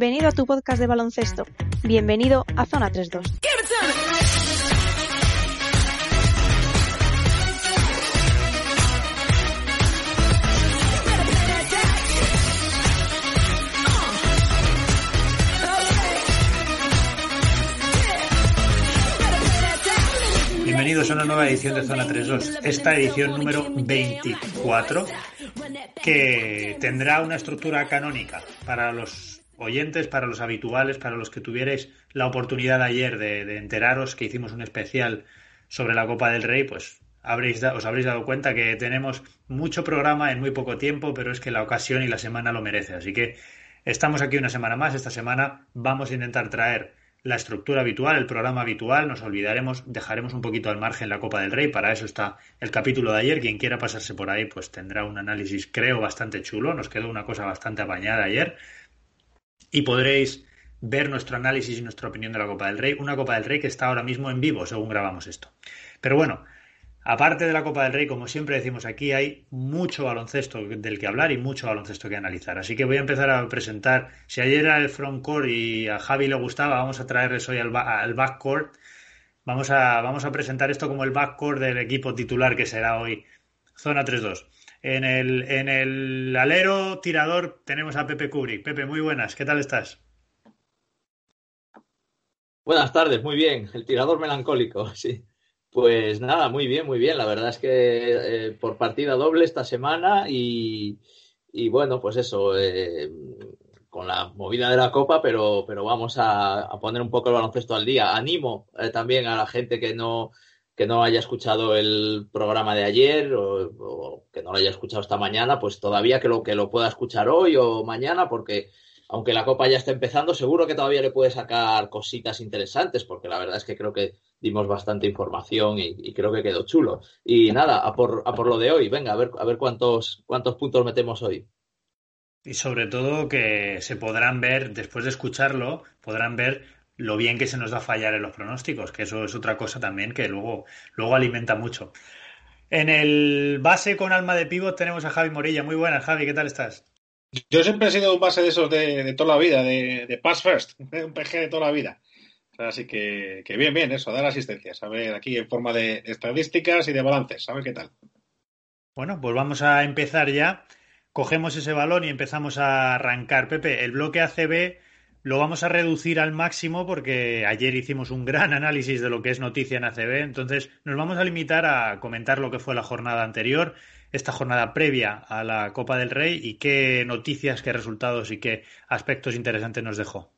Bienvenido a tu podcast de baloncesto. Bienvenido a Zona 32. Bienvenidos a una nueva edición de Zona 32. Esta edición número 24 que tendrá una estructura canónica para los oyentes, para los habituales, para los que tuvierais la oportunidad ayer de, enteraros que hicimos un especial sobre la Copa del Rey, pues os habréis dado cuenta que tenemos mucho programa en muy poco tiempo, pero es que la ocasión y la semana lo merece. Así que estamos aquí una semana más. Esta semana vamos a intentar traer la estructura habitual, el programa habitual, nos olvidaremos, dejaremos un poquito al margen la Copa del Rey, para eso está el capítulo de ayer, quien quiera pasarse por ahí pues tendrá un análisis creo bastante chulo, nos quedó una cosa bastante apañada ayer y podréis ver nuestro análisis y nuestra opinión de la Copa del Rey, una Copa del Rey que está ahora mismo en vivo según grabamos esto. Pero bueno, Aparte de la Copa del Rey, como siempre decimos aquí, hay mucho baloncesto del que hablar y mucho baloncesto que analizar. Así que voy a empezar a presentar. Si ayer era el frontcourt y a Javi le gustaba, vamos a traerles hoy al, backcourt. Vamos a, vamos a presentar esto como el backcourt del equipo titular que será hoy Zona 3-2. En el, en el alero tirador tenemos a Pepe Kubrick. Pepe, muy buenas, ¿qué tal estás? Buenas tardes, muy bien. El tirador melancólico, sí. Pues nada, muy bien, muy bien. La verdad es que eh, por partida doble esta semana y, bueno, pues eso, eh, con la movida de la copa, pero, pero vamos a, poner un poco el baloncesto al día. Animo eh, también a la gente que no, que no haya escuchado el programa de ayer o, que no lo haya escuchado esta mañana, pues todavía que lo, que lo pueda escuchar hoy o mañana, porque aunque la copa ya está empezando, seguro que todavía le puede sacar cositas interesantes, porque la verdad es que creo que dimos bastante información y, creo que quedó chulo. Y nada, a por, a por lo de hoy, venga, a ver, a ver cuántos, cuántos puntos metemos hoy. Y sobre todo que se podrán ver, después de escucharlo, podrán ver lo bien que se nos da fallar en los pronósticos, que eso es otra cosa también que luego, luego alimenta mucho. En el base con alma de pívot tenemos a Javi Morilla. Muy buenas, Javi, ¿qué tal estás? Yo siempre he sido un base de esos de, toda la vida, de, de, pass first, un PG de toda la vida. Así que, bien, bien, eso, dar asistencias. A ver, aquí en forma de estadísticas y de balances, a ver qué tal. Bueno, pues vamos a empezar ya. Cogemos ese balón y empezamos a arrancar. Pepe, el bloque ACB lo vamos a reducir al máximo porque ayer hicimos un gran análisis de lo que es noticia en ACB. Entonces, nos vamos a limitar a comentar lo que fue la jornada anterior esta jornada previa a la Copa del Rey y qué noticias, qué resultados y qué aspectos interesantes nos dejó.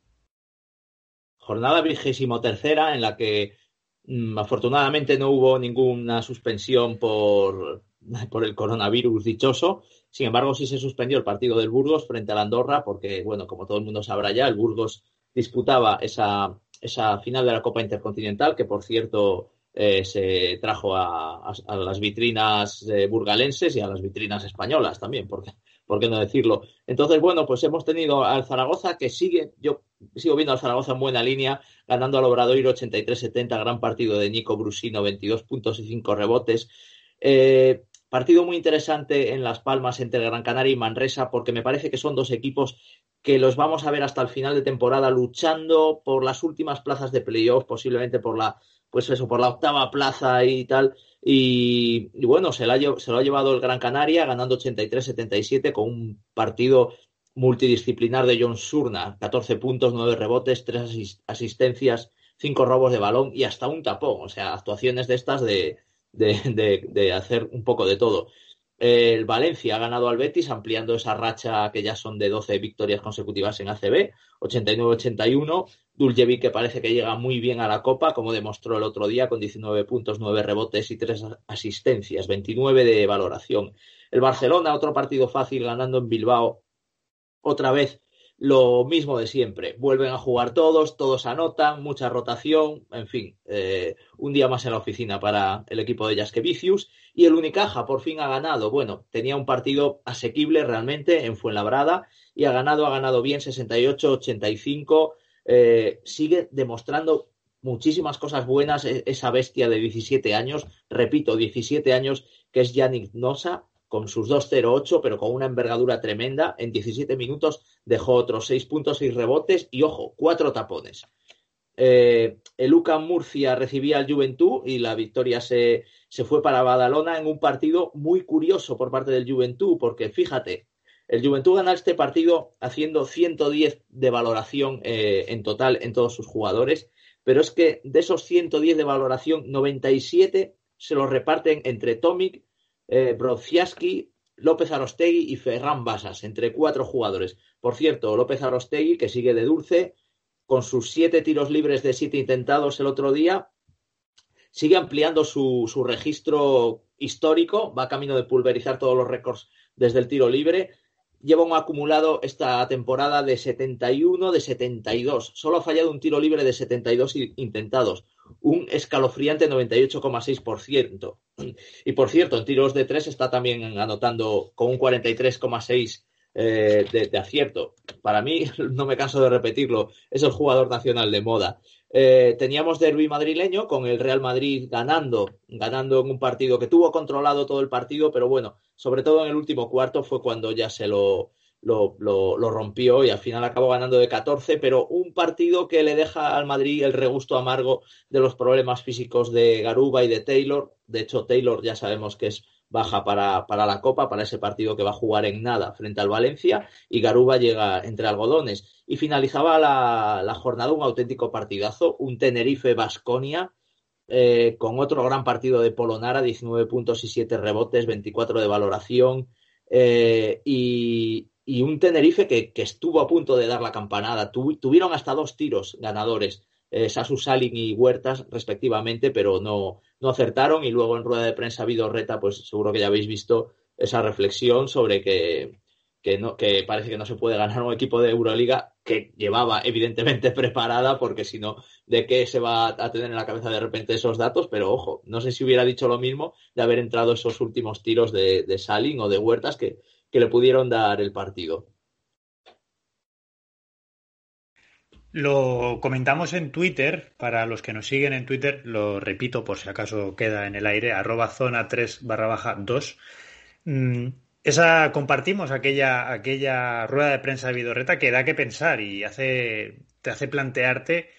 Jornada vigésimo tercera en la que mm, afortunadamente no hubo ninguna suspensión por, por el coronavirus dichoso. Sin embargo, sí se suspendió el partido del Burgos frente al Andorra porque, bueno, como todo el mundo sabrá ya, el Burgos disputaba esa, esa final de la Copa Intercontinental, que por cierto eh, se trajo a, las vitrinas eh, burgalenses y a las vitrinas españolas también, ¿por qué, no decirlo? Entonces, bueno, pues hemos tenido al Zaragoza que sigue, yo sigo viendo al Zaragoza en buena línea, ganando al Obradoiro 83-70, gran partido de Nico Brusino, 22 puntos y 5 rebotes. Eh, partido muy interesante en Las Palmas entre Gran Canaria y Manresa, porque me parece que son dos equipos que los vamos a ver hasta el final de temporada luchando por las últimas plazas de playoff, posiblemente por la pues eso, por la octava plaza y tal. Y, bueno, se, se, lo ha llevado el Gran Canaria ganando 83-77 con un partido multidisciplinar de John Surna, 14 puntos, 9 rebotes, 3 asistencias, 5 robos de balón y hasta un tapón. O sea, actuaciones de estas de, de, de, hacer un poco de todo. El Valencia ha ganado al Betis, ampliando esa racha que ya son de 12 victorias consecutivas en ACB, 89-81. Duljevic que parece que llega muy bien a la Copa, como demostró el otro día, con 19 puntos, 9 rebotes y 3 asistencias, 29 de valoración. El Barcelona, otro partido fácil, ganando en Bilbao, otra vez lo mismo de siempre. Vuelven a jugar todos, todos anotan, mucha rotación, en fin, eh, un día más en la oficina para el equipo de Jaskevicius. Y el Unicaja por fin ha ganado. Bueno, tenía un partido asequible realmente en Fuenlabrada y ha ganado, ha ganado bien 68-85. Eh, sigue demostrando muchísimas cosas buenas e-, esa bestia de 17 años, repito, 17 años, que es Yannick Nosa, con sus 2-0-8, pero con una envergadura tremenda. En 17 minutos dejó otros 6 puntos, 6 rebotes y, ojo, 4 tapones. Eh, el UCAM Murcia recibía al Juventud y la victoria se, se, fue para Badalona en un partido muy curioso por parte del Juventud, porque fíjate, el Juventud gana este partido haciendo 110 de valoración eh, en total en todos sus jugadores, pero es que de esos 110 de valoración, 97 se los reparten entre Tomic, eh, López Arostegui y Ferran Basas, entre cuatro jugadores. Por cierto, López Arostegui, que sigue de dulce, con sus siete tiros libres de siete intentados el otro día, sigue ampliando su, su registro histórico, va camino de pulverizar todos los récords desde el tiro libre lleva un acumulado esta temporada de 71 de 72. Solo ha fallado un tiro libre de 72 intentados, un escalofriante 98,6%. Y por cierto, en tiros de tres está también anotando con un 43,6% eh, de, acierto. Para mí, no me canso de repetirlo, es el jugador nacional de moda. Eh, teníamos derby madrileño con el Real Madrid ganando, ganando en un partido que tuvo controlado todo el partido, pero bueno, sobre todo en el último cuarto fue cuando ya se lo, lo, lo, rompió y al final acabó ganando de 14, pero un partido que le deja al Madrid el regusto amargo de los problemas físicos de Garuba y de Taylor. De hecho, Taylor ya sabemos que es baja para, para, la Copa, para ese partido que va a jugar en nada frente al Valencia, y Garuba llega entre algodones. Y finalizaba la, la jornada un auténtico partidazo, un Tenerife-Basconia, eh, con otro gran partido de Polonara, 19 puntos y 7 rebotes, 24 de valoración, eh, y, y, un Tenerife que, estuvo a punto de dar la campanada. tuvieron hasta dos tiros ganadores eh, Sasu Salin y Huertas respectivamente, pero no, no acertaron y luego en rueda de prensa Reta, pues seguro que ya habéis visto esa reflexión sobre que, que, no, que parece que no se puede ganar un equipo de Euroliga que llevaba evidentemente preparada porque si no, ¿de qué se va a tener en la cabeza de repente esos datos? Pero ojo, no sé si hubiera dicho lo mismo de haber entrado esos últimos tiros de, de Salin o de Huertas que, que le pudieron dar el partido. Lo comentamos en Twitter, para los que nos siguen en Twitter, lo repito por si acaso queda en el aire, arroba zona 3 barra baja 2. Mm, esa compartimos aquella, aquella rueda de prensa de Vidorreta que da que pensar y hace, te hace plantearte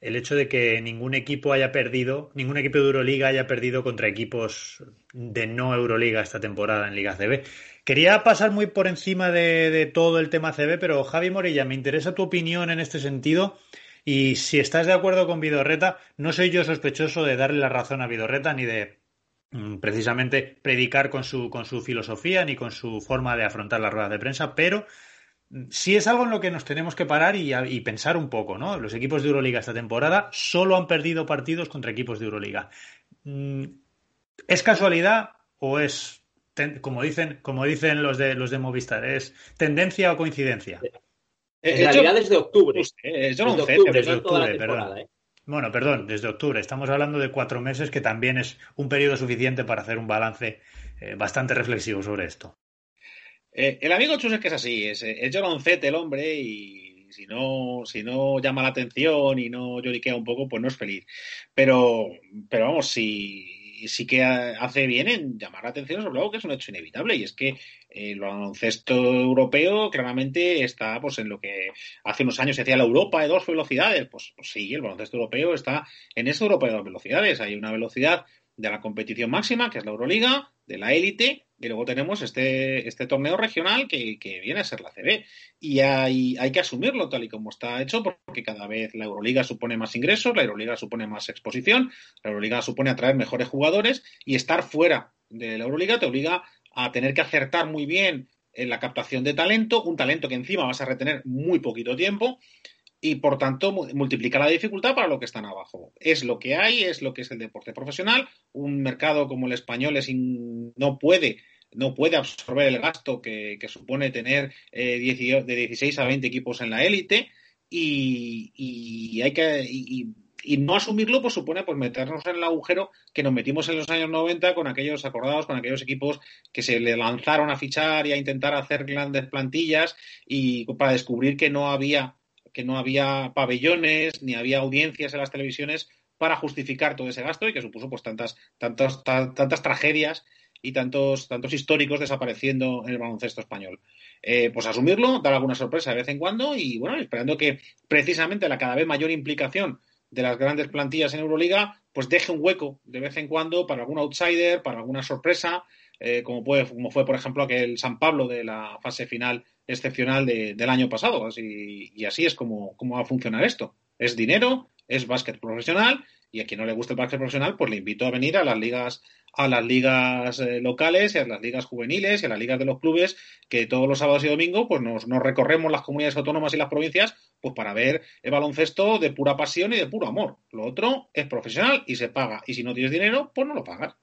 el hecho de que ningún equipo haya perdido, ningún equipo de Euroliga haya perdido contra equipos de no Euroliga esta temporada en Liga CB. Quería pasar muy por encima de, todo el tema CB, pero Javi Morilla, me interesa tu opinión en este sentido. Y si estás de acuerdo con Vidorreta, no soy yo sospechoso de darle la razón a Vidorreta ni de mm, precisamente predicar con su, con su filosofía ni con su forma de afrontar la rueda de prensa, pero sí es algo en lo que nos tenemos que parar y, y, pensar un poco, ¿no? Los equipos de Euroliga esta temporada solo han perdido partidos contra equipos de Euroliga. Mm, ¿Es casualidad o es como dicen, como dicen los de los de Movistar, es tendencia o coincidencia. Eh, en realidad desde octubre. desde octubre, desde octubre, perdón. ¿eh? Bueno, perdón, desde octubre. Estamos hablando de cuatro meses, que también es un periodo suficiente para hacer un balance eh, bastante reflexivo sobre esto. El amigo Chus es que es así, es, es Zete el hombre y si no, si no llama la atención y no lloriquea un poco, pues no es feliz. Pero, pero vamos, si sí que hace bien en llamar la atención sobre algo que es un hecho inevitable y es que el baloncesto europeo claramente está pues en lo que hace unos años se decía la Europa de dos velocidades. Pues, pues sí, el baloncesto europeo está en esa Europa de dos velocidades. Hay una velocidad de la competición máxima, que es la Euroliga, de la élite, y luego tenemos este, este torneo regional que, viene a ser la CB. Y hay, hay que asumirlo tal y como está hecho, porque cada vez la Euroliga supone más ingresos, la Euroliga supone más exposición, la Euroliga supone atraer mejores jugadores y estar fuera de la Euroliga te obliga a tener que acertar muy bien en la captación de talento, un talento que encima vas a retener muy poquito tiempo y por tanto multiplica la dificultad para lo que están abajo. Es lo que hay, es lo que es el deporte profesional. Un mercado como el español es no puede no puede absorber el gasto que, supone tener eh, de 16 a 20 equipos en la élite y, hay que y, no asumirlo pues supone pues meternos en el agujero que nos metimos en los años 90 con aquellos acordados con aquellos equipos que se le lanzaron a fichar y a intentar hacer grandes plantillas y para descubrir que no había que no había pabellones ni había audiencias en las televisiones para justificar todo ese gasto y que supuso pues tantas tantas tantas tragedias y tantos, tantos históricos desapareciendo en el baloncesto español. Eh, pues asumirlo, dar alguna sorpresa de vez en cuando y bueno, esperando que precisamente la cada vez mayor implicación de las grandes plantillas en Euroliga, pues deje un hueco de vez en cuando para algún outsider, para alguna sorpresa, eh, como, puede, como fue, por ejemplo, aquel San Pablo de la fase final excepcional del año pasado. Así, y así es como, como va a funcionar esto. Es dinero, es básquet profesional y a quien no le guste el básquet profesional, pues le invito a venir a las ligas a las ligas eh, locales y a las ligas juveniles y a las ligas de los clubes que todos los sábados y domingos pues nos, recorremos las comunidades autónomas y las provincias pues para ver el baloncesto de pura pasión y de puro amor. Lo otro es profesional y se paga. Y si no tienes dinero, pues no lo pagas.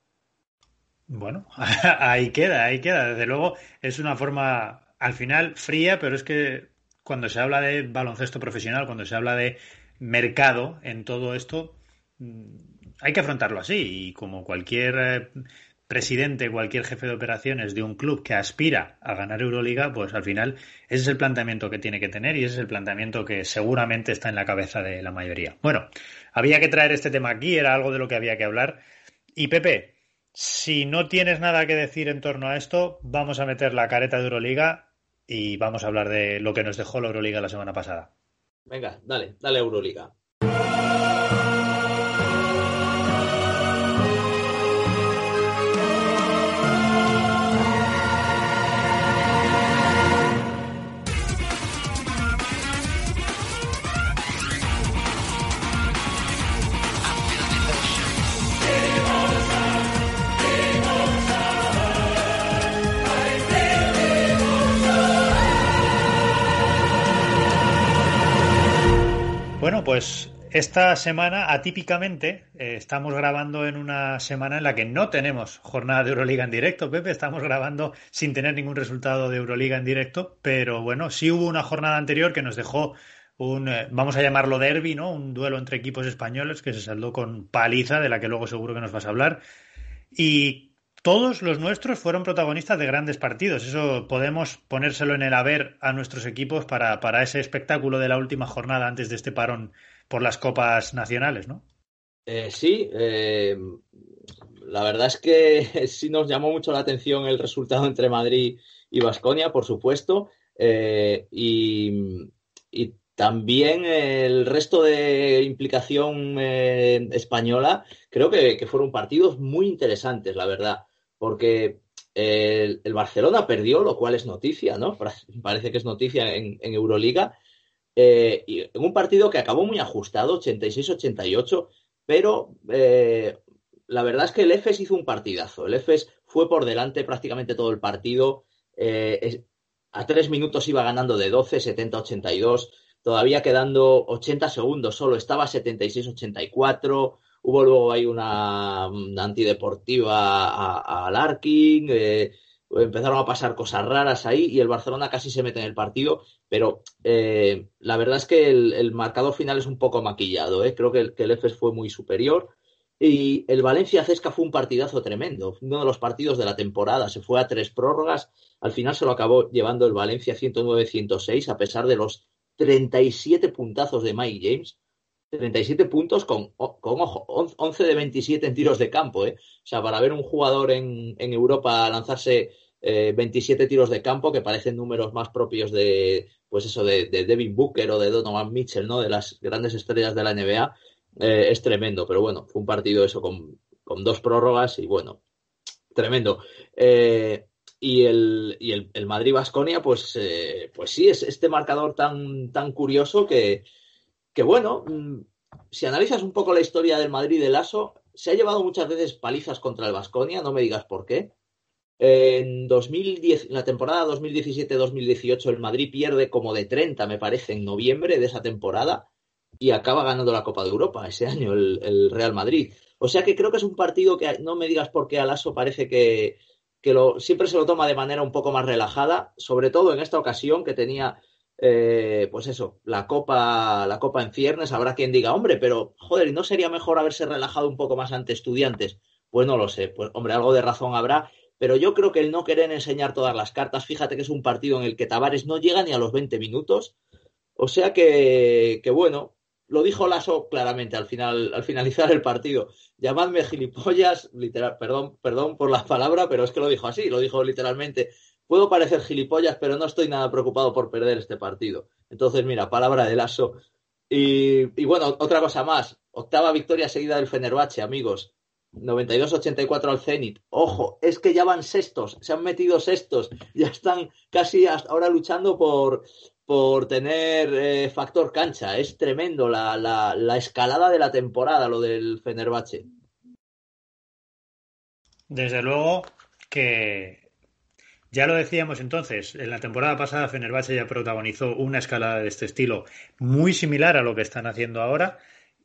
Bueno, ahí queda, ahí queda. Desde luego es una forma al final fría, pero es que cuando se habla de baloncesto profesional, cuando se habla de mercado en todo esto, hay que afrontarlo así y como cualquier eh, presidente, cualquier jefe de operaciones de un club que aspira a ganar Euroliga, pues al final ese es el planteamiento que tiene que tener y ese es el planteamiento que seguramente está en la cabeza de la mayoría. Bueno, había que traer este tema aquí, era algo de lo que había que hablar. Y Pepe, si no tienes nada que decir en torno a esto, vamos a meter la careta de Euroliga y vamos a hablar de lo que nos dejó la Euroliga la semana pasada. Venga, dale, dale Euroliga. Bueno, pues esta semana, atípicamente, eh, estamos grabando en una semana en la que no tenemos jornada de Euroliga en directo, Pepe. Estamos grabando sin tener ningún resultado de Euroliga en directo, pero bueno, sí hubo una jornada anterior que nos dejó un, eh, vamos a llamarlo derby, ¿no? Un duelo entre equipos españoles que se saldó con paliza, de la que luego seguro que nos vas a hablar. Y todos los nuestros fueron protagonistas de grandes partidos. Eso podemos ponérselo en el haber a nuestros equipos para, para ese espectáculo de la última jornada antes de este parón por las copas nacionales, ¿no? Eh, sí, eh, la verdad es que sí nos llamó mucho la atención el resultado entre Madrid y Vasconia, por supuesto, eh, y, también el resto de implicación española, creo que, fueron partidos muy interesantes, la verdad porque el, Barcelona perdió, lo cual es noticia, ¿no? Parece que es noticia en, Euroliga. Eh, y en un partido que acabó muy ajustado, 86-88, pero eh, la verdad es que el EFES hizo un partidazo. El EFES fue por delante prácticamente todo el partido. Eh, a tres minutos iba ganando de 12, 70-82. Todavía quedando 80 segundos solo, estaba 76-84. Hubo luego ahí una, antideportiva a, Larkin, eh, empezaron a pasar cosas raras ahí y el Barcelona casi se mete en el partido, pero eh, la verdad es que el, marcador final es un poco maquillado, eh. creo que el, que el EFES fue muy superior. Y el Valencia-Cesca fue un partidazo tremendo, uno de los partidos de la temporada. Se fue a tres prórrogas, al final se lo acabó llevando el Valencia 109-106, a pesar de los 37 puntazos de Mike James. 37 puntos con, con ojo, 11 de 27 en tiros de campo. ¿eh? O sea, para ver un jugador en, en Europa lanzarse 27 eh, tiros de campo, que parecen números más propios de, pues eso, de, Devin Booker o de Donovan Mitchell, ¿no? De las grandes estrellas de la NBA, eh, es tremendo. Pero bueno, fue un partido eso con, con dos prórrogas y bueno, tremendo. y el, y el, el Madrid-Basconia, pues, pues sí, es este marcador tan, tan curioso que, que bueno, mm, si analizas un poco la historia del Madrid de Lasso, se ha llevado muchas veces palizas contra el Vasconia, no me digas por qué, En 2010, la temporada 2017-2018 el Madrid pierde como de 30, me parece, en noviembre de esa temporada y acaba ganando la Copa de Europa ese año el, Real Madrid. O sea que creo que es un partido que no me digas por qué Alaso parece que, lo, siempre se lo toma de manera un poco más relajada, sobre todo en esta ocasión que tenía eh, pues eso, la copa, la copa en ciernes, habrá quien diga, hombre, pero joder, ¿no sería mejor haberse relajado un poco más ante estudiantes? Pues no lo sé, pues hombre, algo de razón habrá, pero yo creo que el no querer enseñar todas las cartas, fíjate que es un partido en el que Tavares no llega ni a los 20 minutos, o sea que, que bueno, lo dijo Lasso claramente al final, al finalizar el partido. Llamadme gilipollas, literal, perdón, perdón por la palabra, pero es que lo dijo así, lo dijo literalmente. Puedo parecer gilipollas, pero no estoy nada preocupado por perder este partido. Entonces, mira, palabra de Lasso. Y, y bueno, otra cosa más. Octava victoria seguida del Fenerbahce, amigos. 92-84 al Zenit. Ojo, es que ya van sextos, se han metido sextos, ya están casi hasta ahora luchando por, por tener eh, factor cancha. Es tremendo la, la, escalada de la temporada, lo del Fenerbahce. Desde luego que ya lo decíamos entonces, en la temporada pasada Fenerbahce ya protagonizó una escalada de este estilo muy similar a lo que están haciendo ahora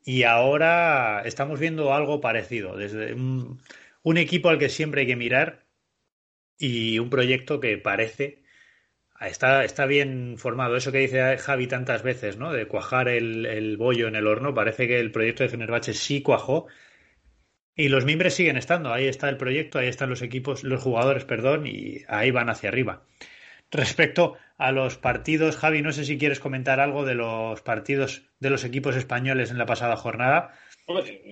y ahora estamos viendo algo parecido, desde un, un equipo al que siempre hay que mirar y un proyecto que parece Está, está bien formado. Eso que dice Javi tantas veces, ¿no? De cuajar el, el bollo en el horno. Parece que el proyecto de Fenerbahce sí cuajó. Y los miembros siguen estando. Ahí está el proyecto, ahí están los equipos, los jugadores, perdón, y ahí van hacia arriba. Respecto a los partidos, Javi, no sé si quieres comentar algo de los partidos de los equipos españoles en la pasada jornada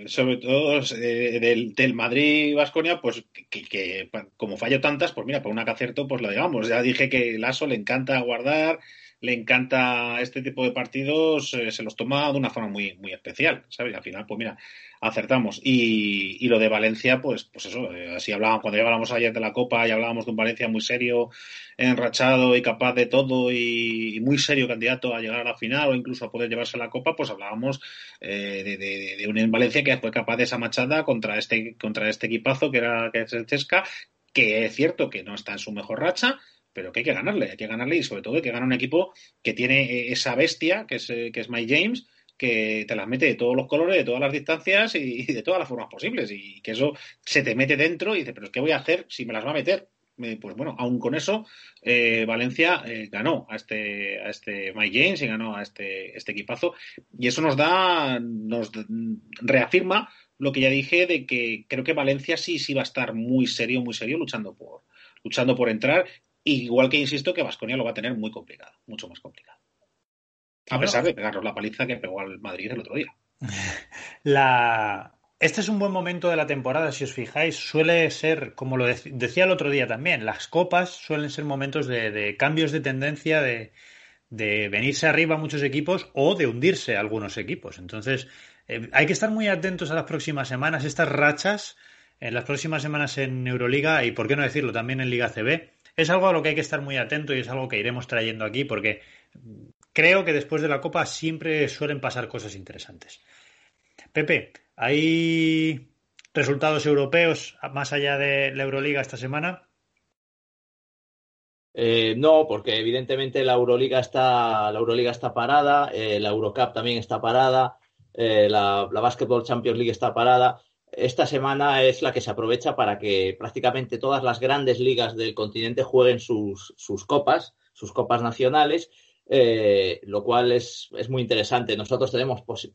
sobre todo eh, del, del Madrid-Vasconia, pues que, como fallo tantas, pues mira, por una que acierto, pues lo digamos. Ya dije que el ASO le encanta guardar, le encanta este tipo de partidos, eh, se los toma de una forma muy, muy especial, ¿sabes? al final, pues mira, acertamos. Y, y lo de Valencia, pues, pues eso, eh, así hablábamos, cuando ya hablábamos ayer de la Copa y hablábamos de un Valencia muy serio, enrachado y capaz de todo y, muy serio candidato a llegar a la final o incluso a poder llevarse la Copa, pues hablábamos eh, de, de, de, un Valencia que fue capaz de esa machada contra este, contra este equipazo que era que es el que es cierto que no está en su mejor racha, pero que hay que ganarle, hay que ganarle y sobre todo hay que ganar un equipo que tiene eh, esa bestia que es, que es Mike James, que te las mete de todos los colores, de todas las distancias y de todas las formas posibles. Y que eso se te mete dentro y dices, pero ¿qué voy a hacer si me las va a meter? pues bueno, aún con eso, eh, Valencia eh, ganó a este, a este Mike James y ganó a este, este equipazo. Y eso nos da, nos reafirma lo que ya dije de que creo que Valencia sí, sí va a estar muy serio, muy serio, luchando por, luchando por entrar. Igual que insisto que Vasconia lo va a tener muy complicado, mucho más complicado. A pesar de pegarnos la paliza que pegó al Madrid el otro día. La... Este es un buen momento de la temporada, si os fijáis. Suele ser, como lo decía el otro día también, las copas suelen ser momentos de, cambios de tendencia, de, venirse arriba muchos equipos o de hundirse algunos equipos. Entonces, eh, hay que estar muy atentos a las próximas semanas. Estas rachas, en las próximas semanas en Euroliga y, por qué no decirlo, también en Liga CB, es algo a lo que hay que estar muy atento y es algo que iremos trayendo aquí porque creo que después de la Copa siempre suelen pasar cosas interesantes. Pepe, ¿hay resultados europeos más allá de la Euroliga esta semana? Eh, no, porque evidentemente la Euroliga está, la Euroliga está parada, eh, la Eurocup también está parada, eh, la, la, Basketball Champions League está parada. Esta semana es la que se aprovecha para que prácticamente todas las grandes ligas del continente jueguen sus, sus copas, sus copas nacionales eh, lo cual es, es, muy interesante. Nosotros tenemos pues,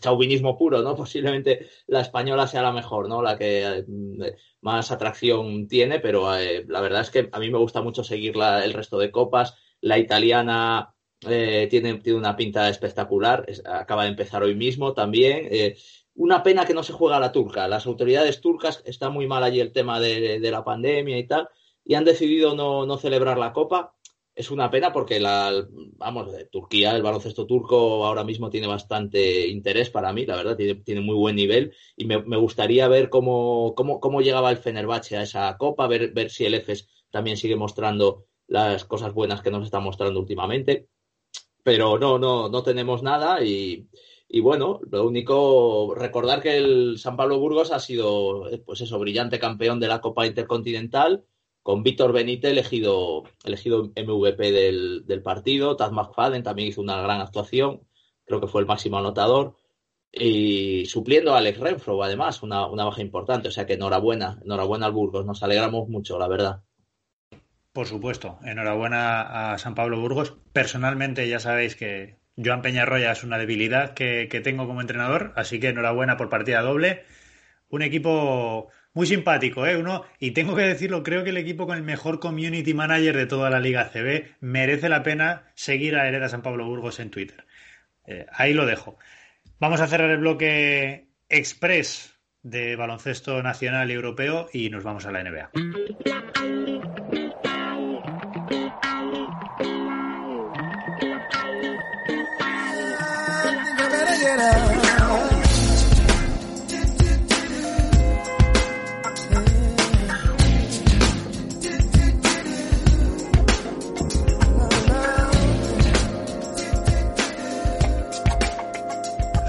chauvinismo puro, ¿no? Posiblemente la española sea la mejor, ¿no? La que eh, más atracción tiene, pero eh, la verdad es que a mí me gusta mucho seguir la, el resto de copas. La italiana tiene, tiene, una pinta espectacular, es, acaba de empezar hoy mismo también. Una pena que no se juega la turca. Las autoridades turcas, está muy mal allí el tema de, la pandemia y tal, y han decidido no, no celebrar la copa es una pena porque la, vamos, Turquía, el baloncesto turco ahora mismo tiene bastante interés para mí, la verdad, tiene, tiene muy buen nivel y me, me gustaría ver cómo, cómo, cómo, llegaba el Fenerbahce a esa copa, ver, ver si el EFES también sigue mostrando las cosas buenas que nos está mostrando últimamente. Pero no, no, no tenemos nada y, y bueno, lo único, recordar que el San Pablo Burgos ha sido, pues eso, brillante campeón de la Copa Intercontinental con Víctor Benítez elegido, elegido MVP del, del partido. Taz McFadden también hizo una gran actuación, creo que fue el máximo anotador. Y supliendo a Alex Renfro, además, una, una baja importante. O sea que enhorabuena, enhorabuena al Burgos, nos alegramos mucho, la verdad. Por supuesto, enhorabuena a San Pablo Burgos. Personalmente ya sabéis que Joan Peñarroya es una debilidad que, que tengo como entrenador, así que enhorabuena por partida doble. Un equipo muy simpático, ¿eh? Uno, y tengo que decirlo, creo que el equipo con el mejor community manager de toda la Liga CB merece la pena seguir a Hereda San Pablo Burgos en Twitter. Eh, ahí lo dejo. Vamos a cerrar el bloque express de baloncesto nacional y europeo y nos vamos a la NBA.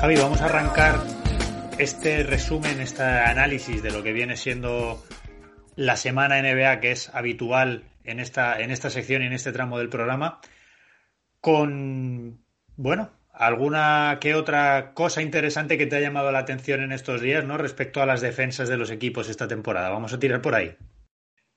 Javi, vamos a arrancar este resumen, este análisis de lo que viene siendo la semana NBA, que es habitual en esta, en esta sección y en este tramo del programa, con, bueno, alguna que otra cosa interesante que te ha llamado la atención en estos días, ¿no? Respecto a las defensas de los equipos esta temporada. Vamos a tirar por ahí.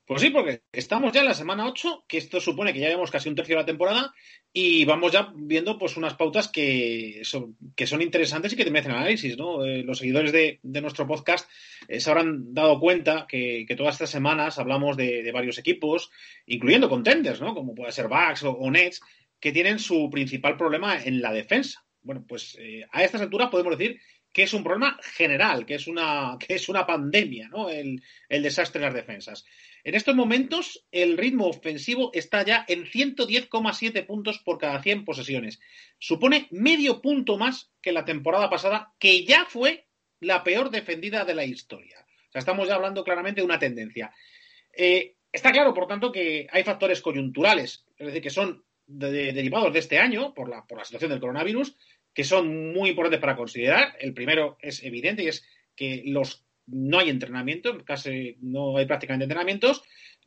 Pues sí, porque estamos ya en la semana 8, que esto supone que ya llevamos casi un tercio de la temporada y vamos ya viendo pues unas pautas que son, que son interesantes y que te merecen análisis, ¿no? Eh, los seguidores de, de, nuestro podcast eh, se habrán dado cuenta que, que, todas estas semanas hablamos de, de, varios equipos, incluyendo contenders, ¿no? Como puede ser Bucks o, o, Nets, que tienen su principal problema en la defensa. Bueno, pues eh, a estas alturas podemos decir que es un problema general, que es una, que es una pandemia, ¿no? El, desastre de las defensas. En estos momentos, el ritmo ofensivo está ya en 110,7 puntos por cada 100 posesiones. Supone medio punto más que la temporada pasada, que ya fue la peor defendida de la historia. O sea, estamos ya hablando claramente de una tendencia. Eh, está claro, por tanto, que hay factores coyunturales, es decir, que son de, de, derivados de este año por la, por la situación del coronavirus, que son muy importantes para considerar. El primero es evidente y es que los no hay entrenamiento, casi no hay prácticamente entrenamientos,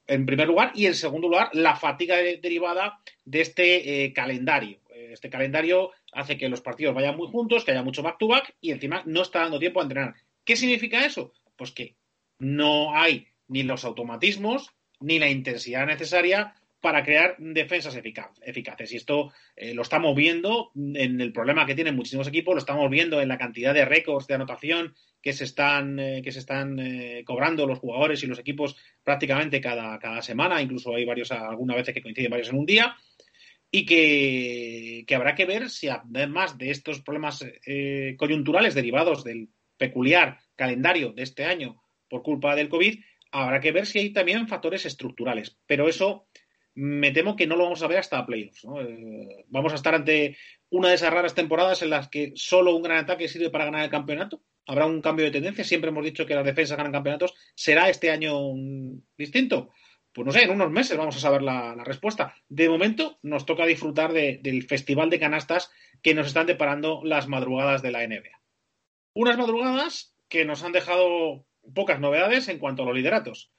en primer lugar, y en segundo lugar, la fatiga de, derivada de este eh, calendario. Este calendario hace que los partidos vayan muy juntos, que haya mucho back-to-back y encima no está dando tiempo a entrenar. ¿Qué significa eso? Pues que no hay ni los automatismos ni la intensidad necesaria para crear defensas eficaces. Y esto eh, lo estamos viendo en el problema que tienen muchísimos equipos, lo estamos viendo en la cantidad de récords de anotación que se están, eh, que se están eh, cobrando los jugadores y los equipos prácticamente cada, cada semana, incluso hay varios, algunas veces que coinciden varios en un día, y que, que habrá que ver si además de estos problemas coyunturales derivados del peculiar calendario de este año por culpa del COVID, habrá que ver si hay también factores estructurales. Pero eso me temo que no lo vamos a ver hasta playoffs. ¿no? Eh, vamos a estar ante una de esas raras temporadas en las que solo un gran ataque sirve para ganar el campeonato habrá un cambio de tendencia. Siempre hemos dicho que las defensas ganan campeonatos. ¿Será este año distinto? Pues no sé, en unos meses vamos a saber la, respuesta. De momento nos toca disfrutar de, del festival de canastas que nos están deparando las madrugadas de la NBA. Unas madrugadas que nos han dejado pocas novedades en cuanto a los lideratos.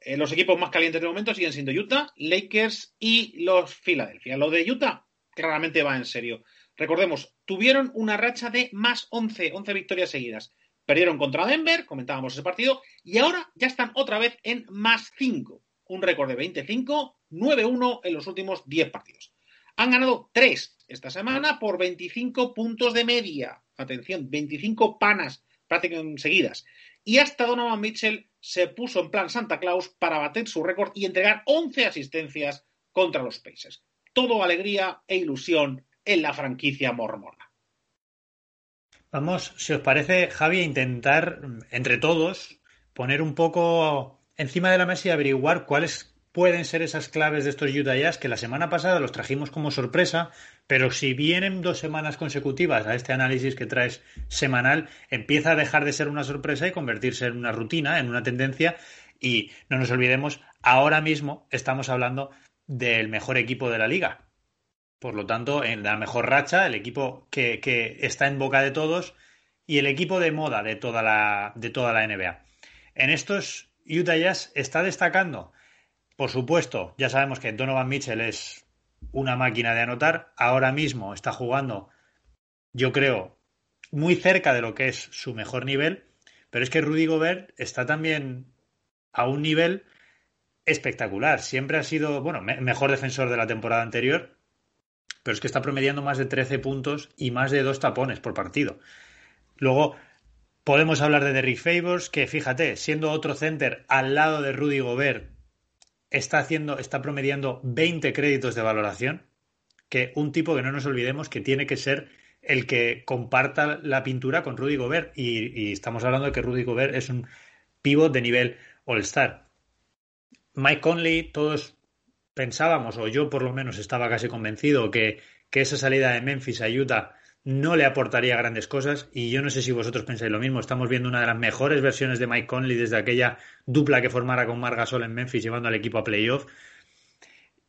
Eh, los equipos más calientes de momento siguen siendo Utah, Lakers y los Philadelphia. Lo de Utah claramente va en serio. Recordemos, tuvieron una racha de más 11, 11 victorias seguidas. Perdieron contra Denver, comentábamos ese partido, y ahora ya están otra vez en más 5. Un récord de 25, 9-1 en los últimos 10 partidos. Han ganado 3 esta semana por 25 puntos de media. Atención, 25 panas prácticamente seguidas. Y hasta Donovan Mitchell se puso en plan Santa Claus para bater su récord y entregar 11 asistencias contra los Pacers. Todo alegría e ilusión en la franquicia mormona. Vamos, si os parece, Javi, intentar entre todos poner un poco encima de la mesa y averiguar cuáles pueden ser esas claves de estos Utah Jazz que la semana pasada los trajimos como sorpresa, pero si vienen dos semanas consecutivas a este análisis que traes semanal, empieza a dejar de ser una sorpresa y convertirse en una rutina, en una tendencia. Y no nos olvidemos, ahora mismo estamos hablando del mejor equipo de la liga, por lo tanto, en la mejor racha, el equipo que, que, está en boca de todos y el equipo de moda de toda la, de toda la NBA. En estos Utah Jazz está destacando por supuesto, ya sabemos que Donovan Mitchell es una máquina de anotar. Ahora mismo está jugando, yo creo, muy cerca de lo que es su mejor nivel. Pero es que Rudy Gobert está también a un nivel espectacular. Siempre ha sido, bueno, mejor defensor de la temporada anterior, pero es que está promediando más de 13 puntos y más de dos tapones por partido. Luego podemos hablar de Derrick Favors, que fíjate, siendo otro center al lado de Rudy Gobert, está haciendo, está promediando 20 créditos de valoración, que un tipo que no nos olvidemos que tiene que ser el que comparta la pintura con Rudy Gobert. Y, estamos hablando de que Rudy Gobert es un pivot de nivel All-Star. Mike Conley, todos pensábamos, o yo por lo menos estaba casi convencido, que, que esa salida de Memphis a no le aportaría grandes cosas y yo no sé si vosotros pensáis lo mismo. Estamos viendo una de las mejores versiones de Mike Conley desde aquella dupla que formara con Margasol en Memphis llevando al equipo a playoff.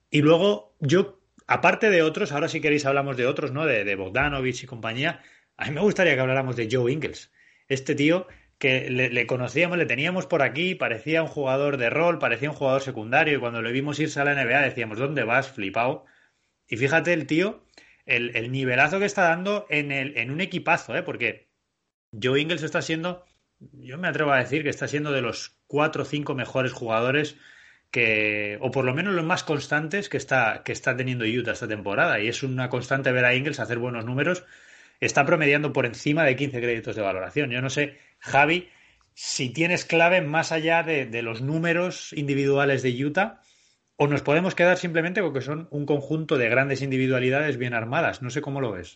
Y luego yo, aparte de otros, ahora si queréis hablamos de otros, ¿no? De, de Bogdanovich y compañía. A mí me gustaría que habláramos de Joe Ingles. Este tío que le, conocíamos, le teníamos por aquí, parecía un jugador de rol, parecía un jugador secundario, y cuando le vimos irse a la NBA decíamos, ¿dónde vas, flipado? Y fíjate el tío, el, nivelazo que está dando en, el, en un equipazo, ¿eh? porque Joe Ingles está siendo, yo me atrevo a decir que está siendo de los cuatro o cinco mejores jugadores que, o por lo menos los más constantes que está, que está teniendo Utah esta temporada. Y es una constante ver a Ingles hacer buenos números. Está promediando por encima de 15 créditos de valoración. Yo no sé Javi, si tienes clave más allá de, los números individuales de Utah, o nos podemos quedar simplemente con que son un conjunto de grandes individualidades bien armadas. No sé cómo lo ves.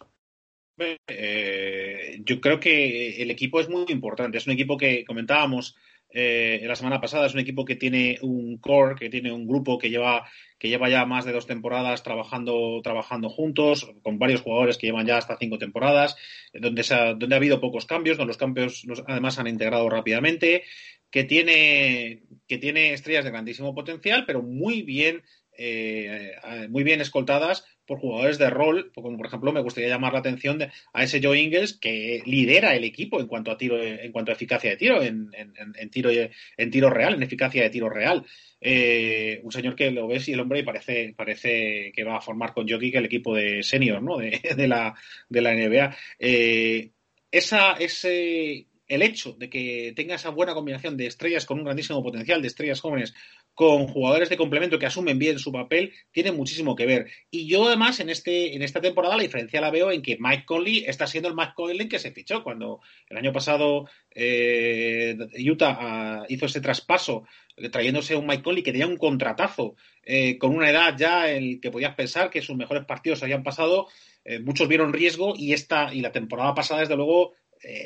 Eh, yo creo que el equipo es muy importante. Es un equipo que comentábamos eh, la semana pasada. Es un equipo que tiene un core, que tiene un grupo que lleva, que lleva ya más de dos temporadas trabajando, trabajando juntos, con varios jugadores que llevan ya hasta cinco temporadas, donde, donde ha habido pocos cambios, donde los cambios además han integrado rápidamente, que tiene, que tiene estrellas de grandísimo potencial, pero muy bien eh, muy bien escoltadas por jugadores de rol, como por ejemplo me gustaría llamar la atención a ese Joe Ingles que lidera el equipo en cuanto a tiro, en cuanto a eficacia de tiro, en, tiro, en tiro real, en eficacia de tiro real. Eh, un señor que lo ves y el hombre parece, parece que va a formar con Jokic el equipo de senior, ¿no? De, la, de la NBA. Eh, esa, ese, el hecho de que tenga esa buena combinación de estrellas con un grandísimo potencial, de estrellas jóvenes con jugadores de complemento que asumen bien su papel, tiene muchísimo que ver. Y yo además en, este, en esta temporada la diferencia la veo en que Mike Conley está siendo el Mike Conley que se fichó cuando el año pasado eh, Utah ah, hizo ese traspaso eh, trayéndose un Mike Conley que tenía un contratazo eh, con una edad ya en que podías pensar que sus mejores partidos habían pasado. muchos vieron riesgo y esta y la temporada pasada desde luego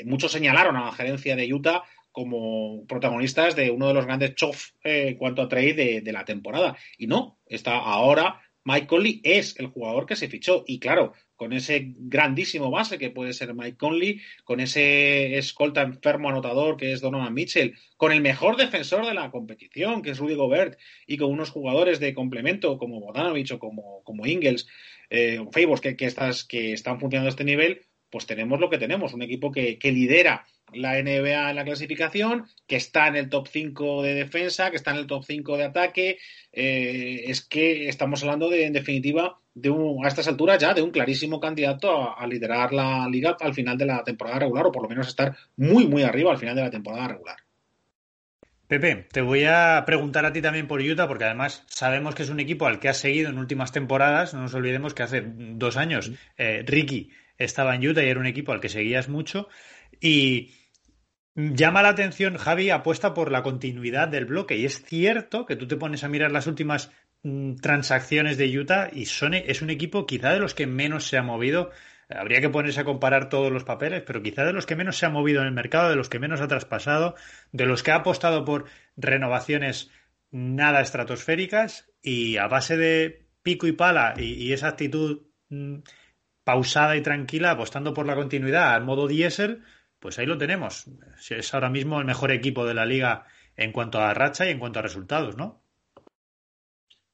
muchos señalaron a la gerencia de Utah como protagonistas de uno de los grandes chof eh, en cuanto a trade de, la temporada. Y no, está ahora Mike Conley es el jugador que se fichó. Y claro, con ese grandísimo base que puede ser Mike Conley, con ese escolta enfermo anotador que es Donovan Mitchell, con el mejor defensor de la competición que es Rudy Gobert y con unos jugadores de complemento como Bodanovich o como, como Ingles eh, que, que, que están funcionando a este nivel, pues tenemos lo que tenemos, un equipo que, lidera la NBA en la clasificación, que está en el top 5 de defensa, que está en el top 5 de ataque. Eh, es que estamos hablando de, en definitiva, de un, a estas alturas ya de un clarísimo candidato a, liderar la liga al final de la temporada regular, o por lo menos estar muy, muy arriba al final de la temporada regular. Pepe, te voy a preguntar a ti también por Utah, porque además sabemos que es un equipo al que has seguido en últimas temporadas. No nos olvidemos que hace dos años eh, Ricky estaba en Utah y era un equipo al que seguías mucho. Y llama la atención, Javi apuesta por la continuidad del bloque. Y es cierto que tú te pones a mirar las últimas mm, transacciones de Utah y son, es un equipo quizá de los que menos se ha movido. Habría que ponerse a comparar todos los papeles, pero quizá de los que menos se ha movido en el mercado, de los que menos ha traspasado, de los que ha apostado por renovaciones nada estratosféricas y a base de pico y pala y, esa actitud mm, pausada y tranquila, apostando por la continuidad al modo diésel, pues ahí lo tenemos. Es ahora mismo el mejor equipo de la liga en cuanto a racha y en cuanto a resultados, ¿no?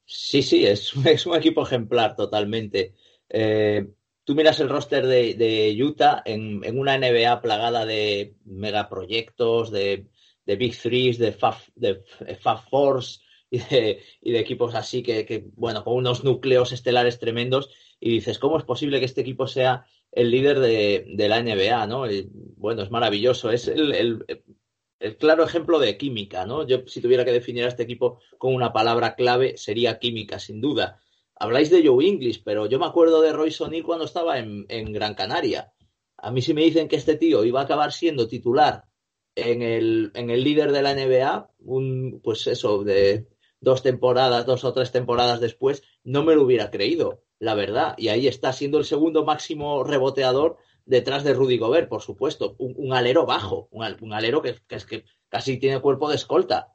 Sí, sí, es, es un equipo ejemplar totalmente. Eh, tú miras el roster de, Utah en, una NBA plagada de megaproyectos, de, de Big Threes, de Fab, de Force, y de, equipos así que, bueno, con unos núcleos estelares tremendos y dices, ¿cómo es posible que este equipo sea el líder de, la NBA, ¿no? bueno, es maravilloso, es el, claro ejemplo de química, ¿no? Yo si tuviera que definir a este equipo con una palabra clave sería química, sin duda. Habláis de Joe Inglis, pero yo me acuerdo de Roy O'Neill cuando estaba en, en Gran Canaria. A mí si me dicen que este tío iba a acabar siendo titular en el, en el líder de la NBA, un, pues eso, de dos temporadas, dos o tres temporadas después, no me lo hubiera creído, la verdad. Y ahí está siendo el segundo máximo reboteador detrás de Rudy Gobert, por supuesto. Un, alero bajo, un, alero que, que casi tiene cuerpo de escolta.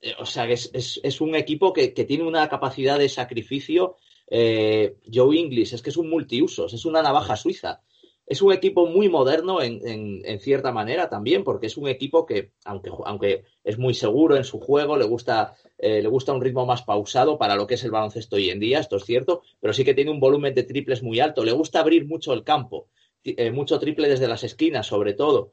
Eh, o sea, que es, es, un equipo que, que, tiene una capacidad de sacrificio. Eh, Joe Inglis, es que es un multiusos, es una navaja suiza. Es un equipo muy moderno en, cierta manera también, porque es un equipo que, aunque, aunque es muy seguro en su juego, le gusta, eh, le gusta un ritmo más pausado para lo que es el baloncesto hoy en día, esto es cierto, pero sí que tiene un volumen de triples muy alto. Le gusta abrir mucho el campo, eh, mucho triple desde las esquinas, sobre todo.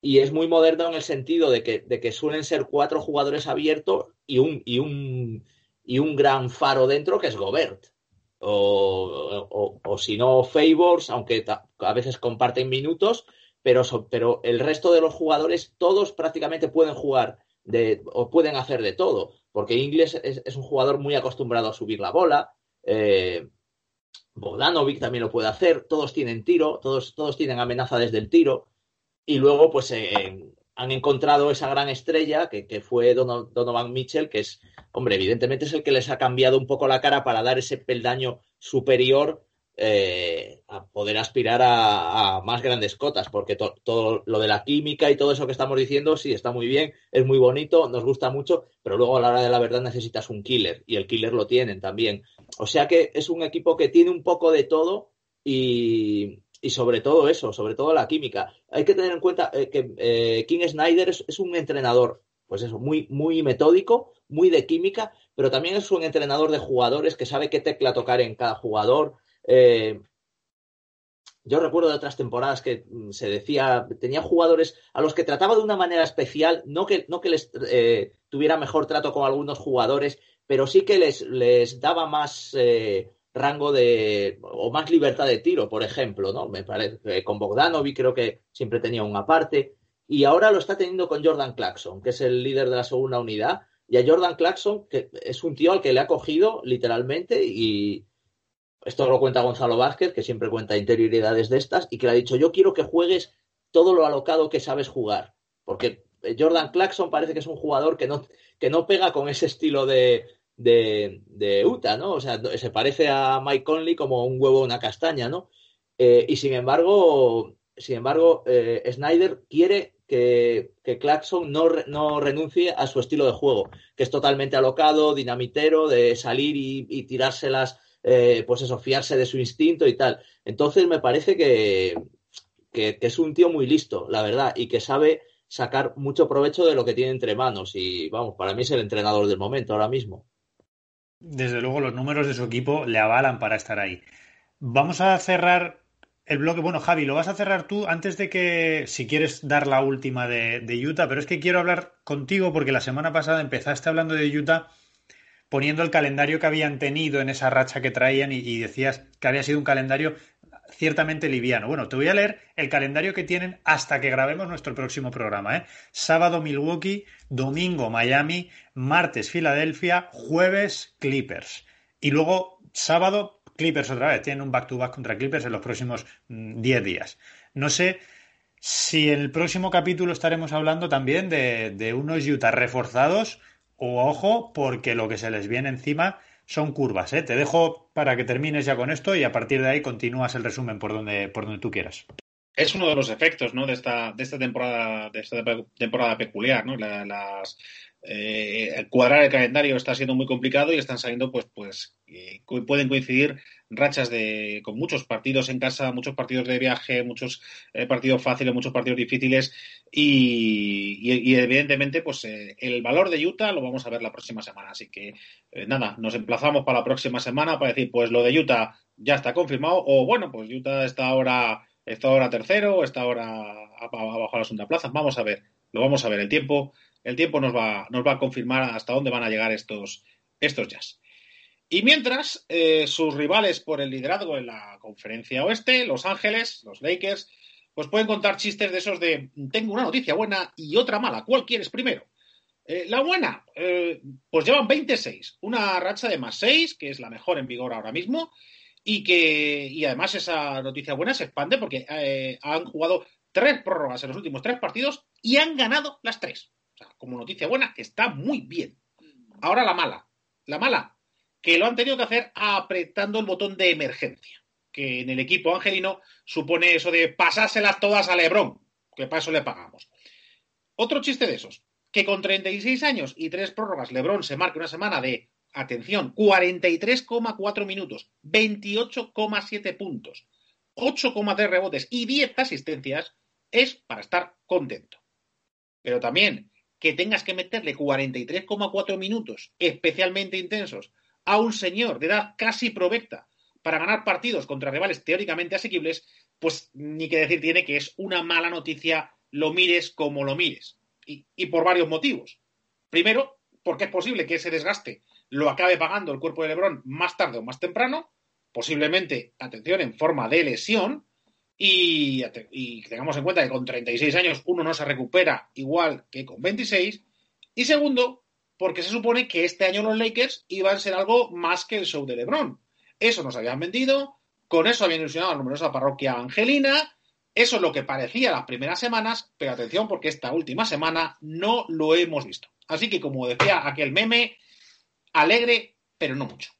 Y es muy moderno en el sentido de que, de que suelen ser cuatro jugadores abiertos y un, y un, y un gran faro dentro que es Gobert o, si no favors, aunque a veces comparten minutos, pero, pero el resto de los jugadores, todos prácticamente pueden jugar de, o pueden hacer de todo, porque Ingles es, un jugador muy acostumbrado a subir la bola, eh, Bogdanovic también lo puede hacer, todos tienen tiro, todos, todos tienen amenaza desde el tiro, y luego pues eh, han encontrado esa gran estrella que, fue Donovan Mitchell, que es, hombre, evidentemente es el que les ha cambiado un poco la cara para dar ese peldaño superior eh, a poder aspirar a, más grandes cotas, porque todo lo de la química y todo eso que estamos diciendo, sí, está muy bien, es muy bonito, nos gusta mucho, pero luego a la hora de la verdad necesitas un killer, y el killer lo tienen también. O sea que es un equipo que tiene un poco de todo y, y sobre todo eso, sobre todo la química. Hay que tener en cuenta eh, que eh, King Snyder es, un entrenador, pues eso, muy, muy metódico, muy de química, pero también es un entrenador de jugadores que sabe qué tecla tocar en cada jugador. Eh, yo recuerdo de otras temporadas que mm, se decía, tenía jugadores a los que trataba de una manera especial, no que, no que les tuviera mejor trato con algunos jugadores, pero sí que les, les daba más rango de o más libertad de tiro, por ejemplo, ¿no? Me parece que con Bogdanovic creo que siempre tenía una parte y ahora lo está teniendo con Jordan Clarkson, que es el líder de la segunda unidad, y a Jordan Clarkson que es un tío al que le ha cogido literalmente y esto lo cuenta Gonzalo Vázquez, que siempre cuenta interioridades de estas y que le ha dicho, "Yo quiero que juegues todo lo alocado que sabes jugar", porque Jordan Clarkson parece que es un jugador que no que no pega con ese estilo de de, de Utah, ¿no? O sea, se parece a Mike Conley como un huevo o una castaña, ¿no? Eh, y sin embargo, sin embargo, eh, Snyder quiere que, que Clarkson no, no, renuncie a su estilo de juego, que es totalmente alocado, dinamitero, de salir y, tirárselas, eh, pues eso, fiarse de su instinto y tal. Entonces me parece que, que, que, es un tío muy listo, la verdad, y que sabe sacar mucho provecho de lo que tiene entre manos. Y vamos, para mí es el entrenador del momento ahora mismo desde luego los números de su equipo le avalan para estar ahí. Vamos a cerrar el bloque. Bueno, Javi, lo vas a cerrar tú antes de que, si quieres dar la última de, Utah, pero es que quiero hablar contigo porque la semana pasada empezaste hablando de Utah poniendo el calendario que habían tenido en esa racha que traían y decías que había sido un calendario ciertamente liviano. Bueno, te voy a leer el calendario que tienen hasta que grabemos nuestro próximo programa. ¿eh? Sábado Milwaukee, domingo Miami, martes Filadelfia, jueves Clippers. Y luego sábado Clippers otra vez. Tienen un back-to-back contra Clippers en los próximos 10 mm, días. No sé si en el próximo capítulo estaremos hablando también de, de unos Utah reforzados o ojo, porque lo que se les viene encima son curvas. ¿eh? Te dejo para que termines ya con esto y a partir de ahí continúas el resumen por donde, por donde tú quieras. Es uno de los efectos ¿no? de, esta, de esta temporada de esta temporada peculiar. ¿no? las, eh, cuadrar el calendario está siendo muy complicado y están saliendo, pues, pues eh, pueden coincidir rachas de con muchos partidos en casa, muchos partidos de viaje, muchos eh, partidos fáciles, muchos partidos difíciles y, evidentemente, pues el valor de Utah lo vamos a ver la próxima semana. Así que nada, nos emplazamos para la próxima semana para decir, pues lo de Utah ya está confirmado o bueno, pues Utah está ahora está ahora tercero, está ahora abajo a la segunda plaza. Vamos a ver, lo vamos a ver. El tiempo el tiempo nos va, nos va a confirmar hasta dónde van a llegar estos, estos Jazz. Y mientras, eh, sus rivales por el liderazgo en la conferencia oeste, Los Ángeles, los Lakers, pues pueden contar chistes de esos de tengo una noticia buena y otra mala. ¿Cuál quieres primero? Eh, la buena, eh, pues llevan 26, una racha de más 6, que es la mejor en vigor ahora mismo, y que y además esa noticia buena se expande porque eh, han jugado tres prórrogas en los últimos tres partidos y han ganado las tres. Como noticia buena, está muy bien. Ahora la mala. La mala, que lo han tenido que hacer apretando el botón de emergencia, que en el equipo angelino supone eso de pasárselas todas a Lebron, que para eso le pagamos. Otro chiste de esos, que con 36 años y tres prórrogas Lebron se marque una semana de, atención, 43,4 minutos, 28,7 puntos, 8,3 rebotes y 10 asistencias, es para estar contento. Pero también que tengas que meterle 43,4 minutos especialmente intensos a un señor de edad casi provecta para ganar partidos contra rivales teóricamente asequibles, pues ni que decir tiene que es una mala noticia, lo mires como lo mires. Y, y, por varios motivos. Primero, porque es posible que ese desgaste lo acabe pagando el cuerpo de Lebron más tarde o más temprano, posiblemente, atención, en forma de lesión, y, tengamos en cuenta que con 36 años uno no se recupera igual que con 26. Y segundo, porque se supone que este año los Lakers iban a ser algo más que el show de LeBron. Eso nos habían vendido, con eso habían ilusionado a la numerosa parroquia angelina, eso es lo que parecía las primeras semanas, pero atención porque esta última semana no lo hemos visto. Así que como decía aquel meme, alegre, pero no mucho.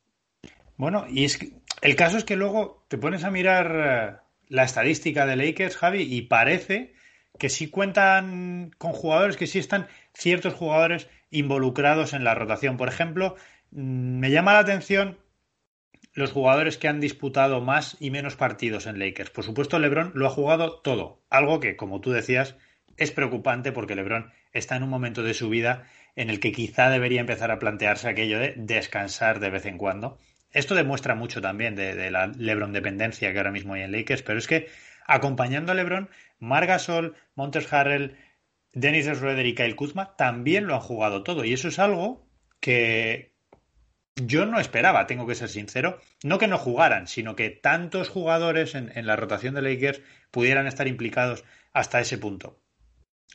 Bueno, y es que el caso es que luego te pones a mirar la estadística de Lakers, Javi, y parece que sí cuentan con jugadores, que sí están ciertos jugadores involucrados en la rotación. Por ejemplo, mm, me llama la atención los jugadores que han disputado más y menos partidos en Lakers. Por supuesto, LeBron lo ha jugado todo, algo que, como tú decías, es preocupante porque LeBron está en un momento de su vida en el que quizá debería empezar a plantearse aquello de descansar de vez en cuando. Esto demuestra mucho también de, la LeBron dependencia que ahora mismo hay en Lakers, pero es que acompañando a LeBron, Margasol, Montes Harrell, Dennis Schroeder y Kyle Kuzma también lo han jugado todo. Y eso es algo que yo no esperaba, tengo que ser sincero. No que no jugaran, sino que tantos jugadores en, en la rotación de Lakers pudieran estar implicados hasta ese punto.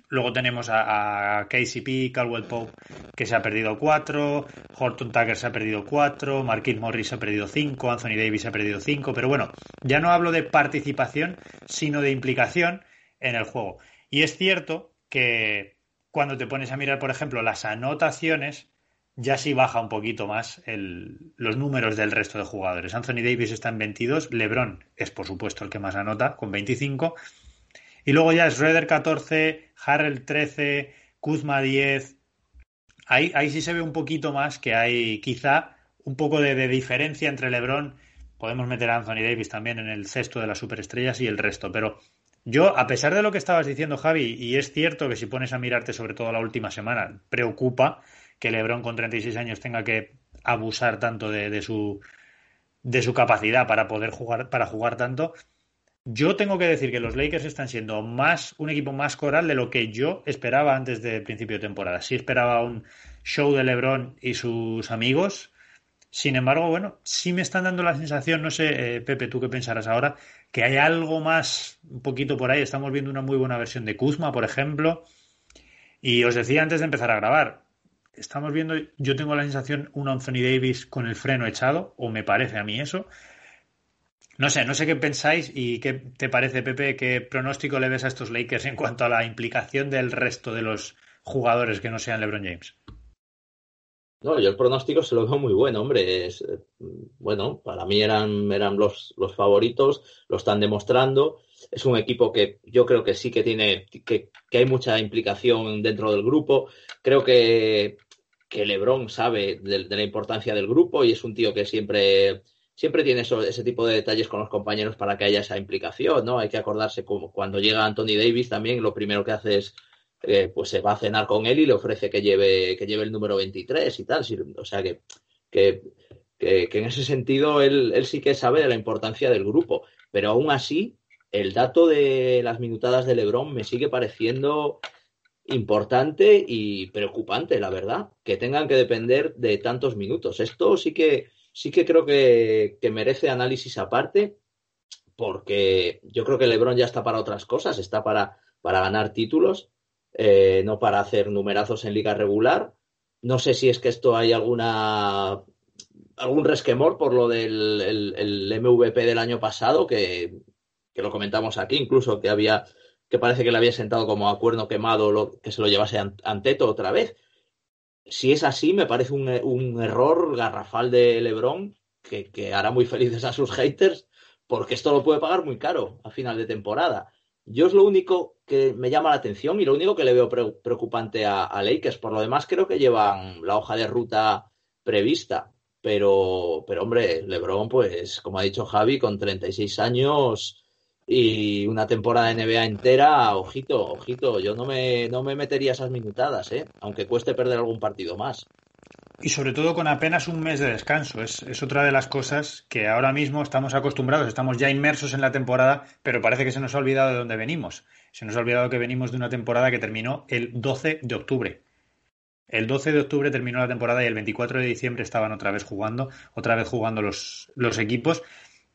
Luego tenemos a, a, KCP, Caldwell Pope, que se ha perdido cuatro, Horton Tucker se ha perdido cuatro, Marquis Morris se ha perdido cinco, Anthony Davis se ha perdido cinco, pero bueno, ya no hablo de participación, sino de implicación en el juego. Y es cierto que cuando te pones a mirar, por ejemplo, las anotaciones, ya sí baja un poquito más los números del resto de jugadores. Anthony Davis está en 22, LeBron es por supuesto el que más anota, con 25, y luego ya es Schroeder 14, Harrell 13, Kuzma 10. Ahí, ahí sí se ve un poquito más que hay quizá un poco de, de, diferencia entre LeBron. Podemos meter a Anthony Davis también en el cesto de las superestrellas y el resto. Pero yo, a pesar de lo que estabas diciendo, Javi, y es cierto que si pones a mirarte sobre todo la última semana, preocupa que LeBron con 36 años tenga que abusar tanto de, de su de su capacidad para poder jugar para jugar tanto yo tengo que decir que los Lakers están siendo más un equipo más coral de lo que yo esperaba antes del principio de temporada. Sí esperaba un show de LeBron y sus amigos. Sin embargo, bueno, sí me están dando la sensación, no sé, eh, Pepe, tú qué pensarás ahora, que hay algo más, un poquito por ahí. Estamos viendo una muy buena versión de Kuzma, por ejemplo. Y os decía antes de empezar a grabar, estamos viendo, yo tengo la sensación, un Anthony Davis con el freno echado, o me parece a mí eso. No sé, no sé qué pensáis y qué te parece, Pepe, qué pronóstico le ves a estos Lakers en cuanto a la implicación del resto de los jugadores que no sean LeBron James. No, yo el pronóstico se lo veo muy bueno, hombre. Es, bueno, para mí eran, eran los, los favoritos, lo están demostrando. Es un equipo que yo creo que sí que tiene, que, que hay mucha implicación dentro del grupo. Creo que, que LeBron sabe de la importancia del grupo y es un tío que siempre siempre tiene eso, ese tipo de detalles con los compañeros para que haya esa implicación, ¿no? Hay que acordarse como cuando llega Anthony Davis también lo primero que hace es eh, pues se va a cenar con él y le ofrece que lleve, que lleve el número 23 y tal. O sea que, que, que, que en ese sentido él, él, sí que sabe de la importancia del grupo. Pero aún así, el dato de las minutadas de Lebron me sigue pareciendo importante y preocupante, la verdad, que tengan que depender de tantos minutos. Esto sí que, sí que creo que, merece análisis aparte, porque yo creo que LeBron ya está para otras cosas, está para, para ganar títulos, eh, no para hacer numerazos en liga regular. No sé si es que esto hay alguna algún resquemor por lo del el, MVP del año pasado, que, que, lo comentamos aquí, incluso que había que parece que le había sentado como a cuerno quemado lo, que se lo llevase Anteto otra vez. Si es así, me parece un, un error garrafal de LeBron que, que, hará muy felices a sus haters, porque esto lo puede pagar muy caro a final de temporada. Yo es lo único que me llama la atención y lo único que le veo preocupante a, a Lakers. Por lo demás, creo que llevan la hoja de ruta prevista. Pero, pero hombre, LeBron, pues, como ha dicho Javi, con 36 años y una temporada de NBA entera, ojito, ojito, yo no me, no me metería esas minutadas, ¿eh? aunque cueste perder algún partido más. Y sobre todo con apenas un mes de descanso. Es, es, otra de las cosas que ahora mismo estamos acostumbrados, estamos ya inmersos en la temporada, pero parece que se nos ha olvidado de dónde venimos. Se nos ha olvidado que venimos de una temporada que terminó el 12 de octubre. El 12 de octubre terminó la temporada y el 24 de diciembre estaban otra vez jugando, otra vez jugando los, los equipos.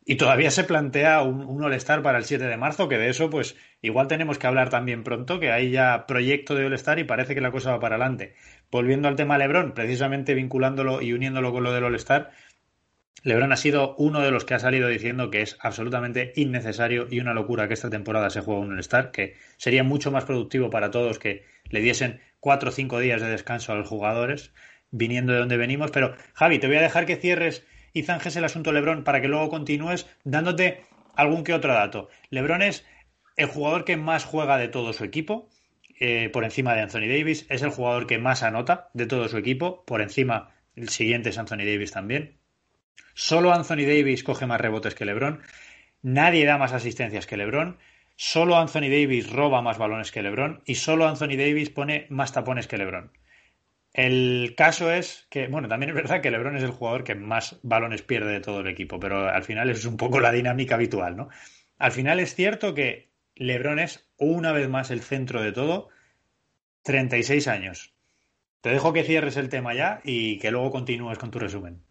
Y todavía se plantea un, All-Star para el 7 de marzo, que de eso, pues, igual tenemos que hablar también pronto, que hay ya proyecto de All-Star y parece que la cosa va para adelante. Volviendo al tema Lebron, precisamente vinculándolo y uniéndolo con lo del All-Star, Lebron ha sido uno de los que ha salido diciendo que es absolutamente innecesario y una locura que esta temporada se juegue un All-Star, que sería mucho más productivo para todos que le diesen cuatro o cinco días de descanso a los jugadores, viniendo de donde venimos. Pero, Javi, te voy a dejar que cierres y zanjes el asunto Lebron para que luego continúes dándote algún que otro dato. Lebron es el jugador que más juega de todo su equipo, eh, por encima de Anthony Davis. Es el jugador que más anota de todo su equipo, por encima el siguiente es Anthony Davis también. Solo Anthony Davis coge más rebotes que LeBron. Nadie da más asistencias que LeBron. Solo Anthony Davis roba más balones que LeBron. Y solo Anthony Davis pone más tapones que LeBron. El caso es que, bueno, también es verdad que LeBron es el jugador que más balones pierde de todo el equipo, pero al final es un poco la dinámica habitual, ¿no? Al final es cierto que LeBron es una vez más el centro de todo, 36 años. Te dejo que cierres el tema ya y que luego continúes con tu resumen.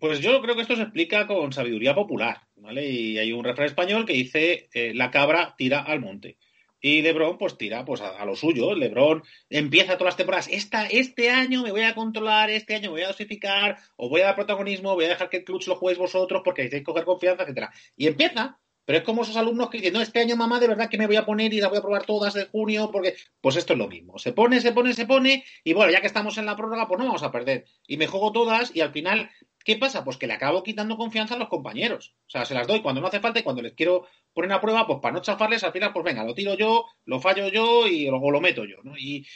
Pues yo creo que esto se explica con sabiduría popular, ¿vale? Y hay un refrán español que dice eh, la cabra tira al monte. Y LeBron, pues tira pues, a, lo suyo. LeBron empieza todas las temporadas. Esta, este año me voy a controlar, este año me voy a dosificar, o voy a dar protagonismo, voy a dejar que el clutch lo jueguéis vosotros porque que coger confianza, etcétera. Y empieza, pero es como esos alumnos que dicen, no, este año mamá, de verdad que me voy a poner y las voy a probar todas de junio, porque, pues esto es lo mismo. Se pone, se pone, se pone, y bueno, ya que estamos en la prórroga, pues no vamos a perder. Y me juego todas, y al final ¿Qué pasa? Pues que le acabo quitando confianza a los compañeros. O sea, se las doy cuando no hace falta y cuando les quiero poner a prueba, pues para no chafarles, al final, pues venga, lo tiro yo, lo fallo yo y o lo meto yo, ¿no? Y,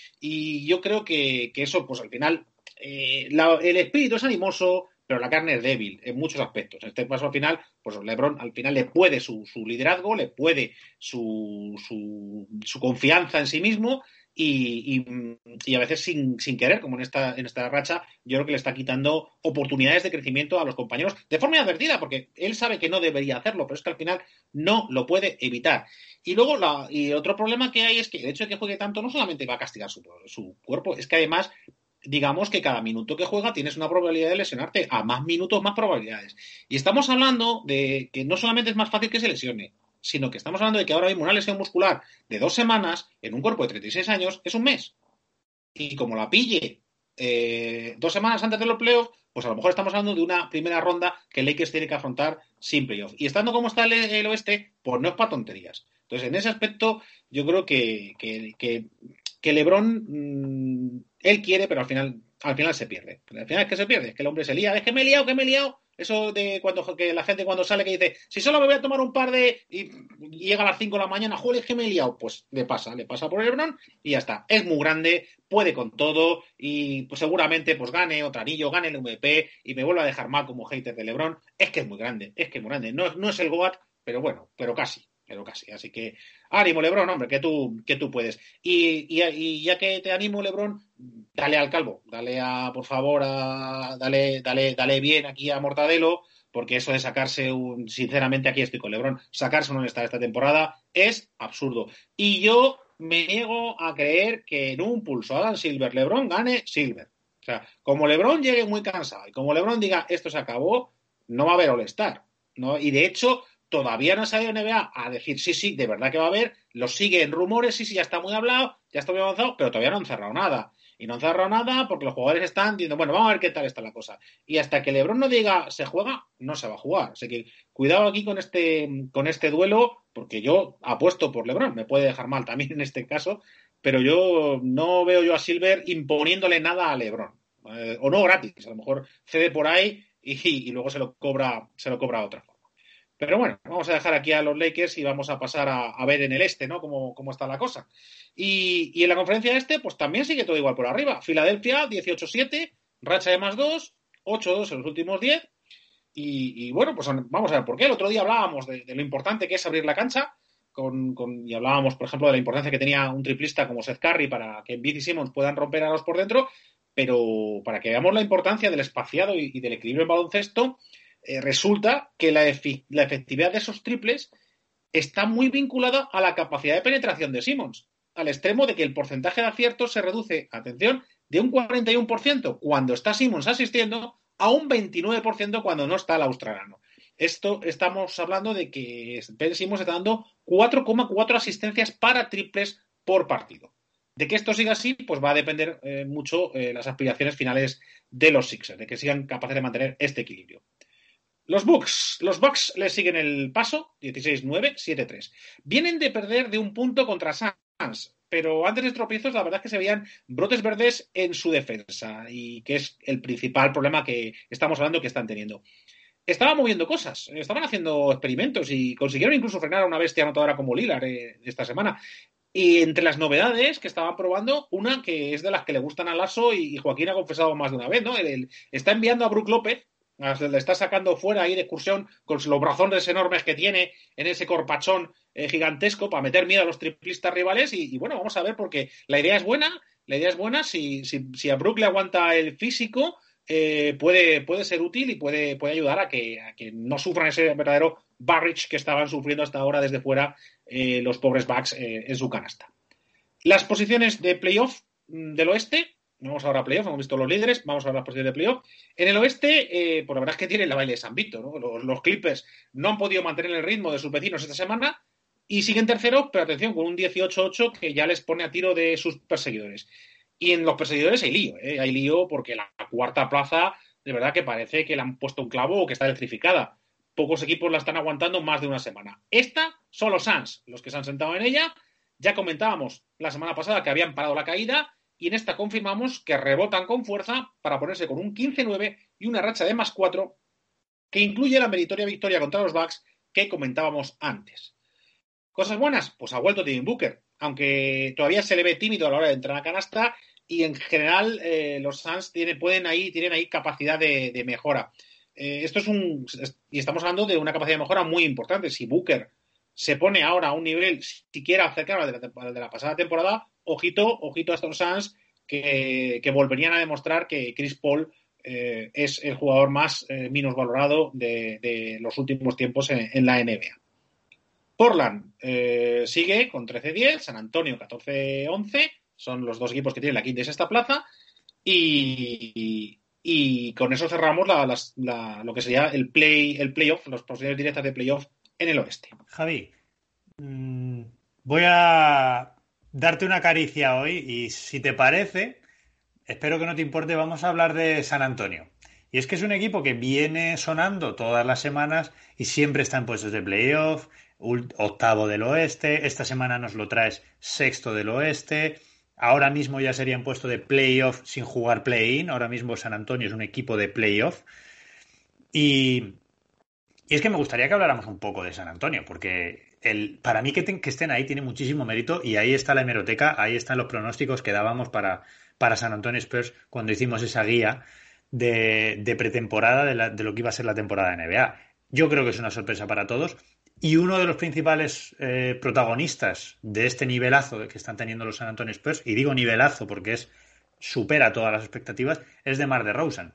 yo creo que, eso, pues al final, eh, el espíritu es animoso, pero la carne es débil en muchos aspectos. En este caso, al final, pues LeBron al final le puede su, su liderazgo, le puede su, su, su confianza en sí mismo y, y, a veces sin, sin, querer, como en esta, en esta racha, yo creo que le está quitando oportunidades de crecimiento a los compañeros de forma advertida, porque él sabe que no debería hacerlo, pero es que al final no lo puede evitar. Y luego, la, y otro problema que hay es que el hecho de que juegue tanto no solamente va a castigar su, su cuerpo, es que además digamos que cada minuto que juega tienes una probabilidad de lesionarte, a más minutos más probabilidades. Y estamos hablando de que no solamente es más fácil que se lesione, sino que estamos hablando de que ahora mismo una lesión muscular de dos semanas en un cuerpo de 36 años es un mes. Y como la pille eh, dos semanas antes de los playoffs, pues a lo mejor estamos hablando de una primera ronda que Lakers tiene que afrontar sin playoffs. Y estando como está el, oeste, pues no es para tonterías. Entonces, en ese aspecto, yo creo que, que, que, Lebron, mm, él quiere, pero al final, al final se pierde. Al final es que se pierde, es que el hombre se lía, es que me he liado, que me he liado, eso de cuando que la gente cuando sale que dice, si solo me voy a tomar un par de. y, llega a las 5 de la mañana, joder, es que me he liado. Pues le pasa, le pasa por el Lebron y ya está. Es muy grande, puede con todo y pues seguramente pues gane otro anillo, gane el MVP y me vuelva a dejar mal como hater de Lebron. Es que es muy grande, es que es muy grande. No, no es el Goat, pero bueno, pero casi pero casi. Así que ánimo, Lebron, hombre, que tú, que tú puedes. Y, y, ya que te animo, Lebron, dale al calvo, dale a, por favor, a, dale, dale, dale bien aquí a Mortadelo, porque eso de sacarse un, sinceramente aquí estoy con Lebron, sacarse un está esta temporada es absurdo. Y yo me niego a creer que en un pulso Adam Silver, LeBron gane Silver. O sea, como LeBron llegue muy cansado y como LeBron diga esto se acabó, no va a haber All-Star. ¿no? Y de hecho, todavía no ha salido NBA a decir sí, sí, de verdad que va a haber, lo sigue en rumores, sí, sí, ya está muy hablado, ya está muy avanzado, pero todavía no han cerrado nada. Y no han cerrado nada porque los jugadores están diciendo, bueno, vamos a ver qué tal está la cosa. Y hasta que LeBron no diga se juega, no se va a jugar. Así que cuidado aquí con este, con este duelo, porque yo apuesto por LeBron. Me puede dejar mal también en este caso, pero yo no veo yo a Silver imponiéndole nada a LeBron. Eh, o no gratis, a lo mejor cede por ahí y, luego se lo cobra, se lo cobra a otra. Pero bueno, vamos a dejar aquí a los Lakers y vamos a pasar a, ver en el este, ¿no? Cómo, cómo está la cosa. Y, en la conferencia este, pues también sigue todo igual por arriba. Filadelfia, 18-7, racha de más 2, 8-2 en los últimos 10. Y, bueno, pues vamos a ver por qué. El otro día hablábamos de, lo importante que es abrir la cancha. Con, y hablábamos, por ejemplo, de la importancia que tenía un triplista como Seth Curry para que Beat y Simmons puedan romper a los por dentro, pero para que veamos la importancia del espaciado y, del equilibrio en baloncesto, eh, resulta que la, efectividad de esos triples está muy vinculada a la capacidad de penetración de Simmons, al extremo de que el porcentaje de aciertos se reduce, atención, de un 41% cuando está Simmons asistiendo a un 29% cuando no está el australiano. Esto estamos hablando de que Ben Simmons está dando 4,4 asistencias para triples por partido. De que esto siga así, pues va a depender eh, mucho eh, las aspiraciones finales de los Sixers, de que sigan capaces de mantener este equilibrio. Los Bucks, los Bucks le siguen el paso, 16-9, 7-3. Vienen de perder de un punto contra Suns, pero antes de tropiezos la verdad es que se veían brotes verdes en su defensa y que es el principal problema que estamos hablando que están teniendo. Estaban moviendo cosas, estaban haciendo experimentos y consiguieron incluso frenar a una bestia anotadora como Lilar eh, esta semana. Y entre las novedades que estaban probando, una que es de las que le gustan a Lasso y, Joaquín ha confesado más de una vez, ¿no? está enviando a Brook López, le está sacando fuera ahí de excursión con los brazones enormes que tiene en ese corpachón eh, gigantesco para meter miedo a los triplistas rivales. Y, bueno, vamos a ver porque la idea es buena, la idea es buena, si, si, si a Brook le aguanta el físico, eh, puede, puede ser útil y puede, puede ayudar a que, a que no sufran ese verdadero barrage que estaban sufriendo hasta ahora desde fuera eh, los pobres Bucks eh, en su canasta. Las posiciones de playoff mm, del oeste, vamos ahora a playoff, hemos visto los líderes, vamos a ver las posiciones de playoff. En el oeste, eh, por la verdad es que tienen la baile de San Vito, Los, los, Clippers no han podido mantener el ritmo de sus vecinos esta semana y siguen terceros, pero atención, con un 18-8 que ya les pone a tiro de sus perseguidores. Y en los perseguidores hay lío, hay lío porque la cuarta plaza, de verdad que parece que le han puesto un clavo o que está electrificada pocos equipos la están aguantando más de una semana. Esta son los Suns, los que se han sentado en ella. Ya comentábamos la semana pasada que habían parado la caída y en esta confirmamos que rebotan con fuerza para ponerse con un 15-9 y una racha de más 4 que incluye la meritoria victoria contra los Bucks que comentábamos antes. ¿Cosas buenas? Pues ha vuelto Tim Booker, aunque todavía se le ve tímido a la hora de entrar a canasta y en general eh, los Suns tienen, pueden ahí, tienen ahí capacidad de mejora. Eh, esto es un. Y estamos hablando de una capacidad de mejora muy importante. Si Booker se pone ahora a un nivel siquiera cercano de la, de la pasada temporada, ojito, ojito a estos Suns que, volverían a demostrar que Chris Paul eh, es el jugador más eh, menos valorado de, los últimos tiempos en, la NBA. Portland sigue con 13-10, San Antonio 14-11, son los dos equipos que tienen la quinta y sexta plaza. Y, y con eso cerramos lo que sería el play el playoff, las posibilidades directas de playoff en el oeste. Javi, mm, voy a darte una caricia hoy y si te parece, espero que no te importe, vamos a hablar de San Antonio. Y es que es un equipo que viene sonando todas las semanas y siempre está en puestos de playoff, octavo del oeste, esta semana nos lo traes sexto del oeste, Ahora mismo ya sería en puesto de playoff sin jugar play-in. Ahora mismo San Antonio es un equipo de playoff. Y, y, es que me gustaría que habláramos un poco de San Antonio, porque para mí que, estén ahí tiene muchísimo mérito y ahí está la hemeroteca, ahí están los pronósticos que dábamos para, para San Antonio Spurs cuando hicimos esa guía de, pretemporada de, de lo que iba a ser la temporada de NBA. Yo creo que es una sorpresa para todos. Y uno de los principales eh, protagonistas de este nivelazo que están teniendo los San Antonio Spurs, y digo nivelazo porque es supera todas las expectativas, es de Mar de Rosen.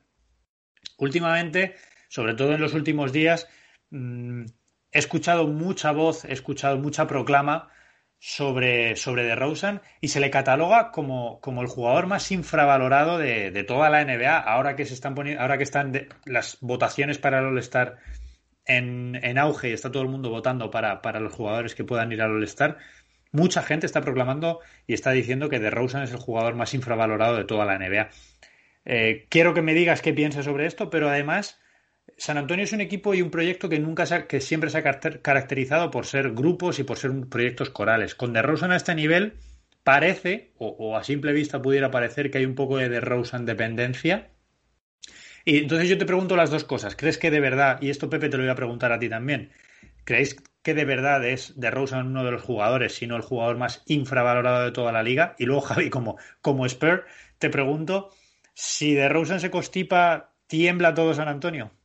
Últimamente, sobre todo en los últimos días, mm, he escuchado mucha voz, he escuchado mucha proclama sobre, sobre DeRozan y se le cataloga como, como el jugador más infravalorado de, de, toda la NBA ahora que se están poniendo, ahora que están las votaciones para el All-Star en, en, auge y está todo el mundo votando para, para los jugadores que puedan ir al All-Star. Mucha gente está proclamando y está diciendo que DeRozan es el jugador más infravalorado de toda la NBA. Eh, quiero que me digas qué piensas sobre esto, pero además San Antonio es un equipo y un proyecto que nunca que siempre se ha caracterizado por ser grupos y por ser proyectos corales. Con DeRozan a este nivel parece, o, a simple vista pudiera parecer, que hay un poco de DeRozan dependencia. Y entonces yo te pregunto las dos cosas. ¿Crees que de verdad, y esto Pepe te lo voy a preguntar a ti también, ¿creéis que de verdad es DeRozan uno de los jugadores, sino el jugador más infravalorado de toda la liga? Y luego, Javi, como, como Spur, te pregunto, si DeRozan se constipa, ¿tiembla todo San Antonio?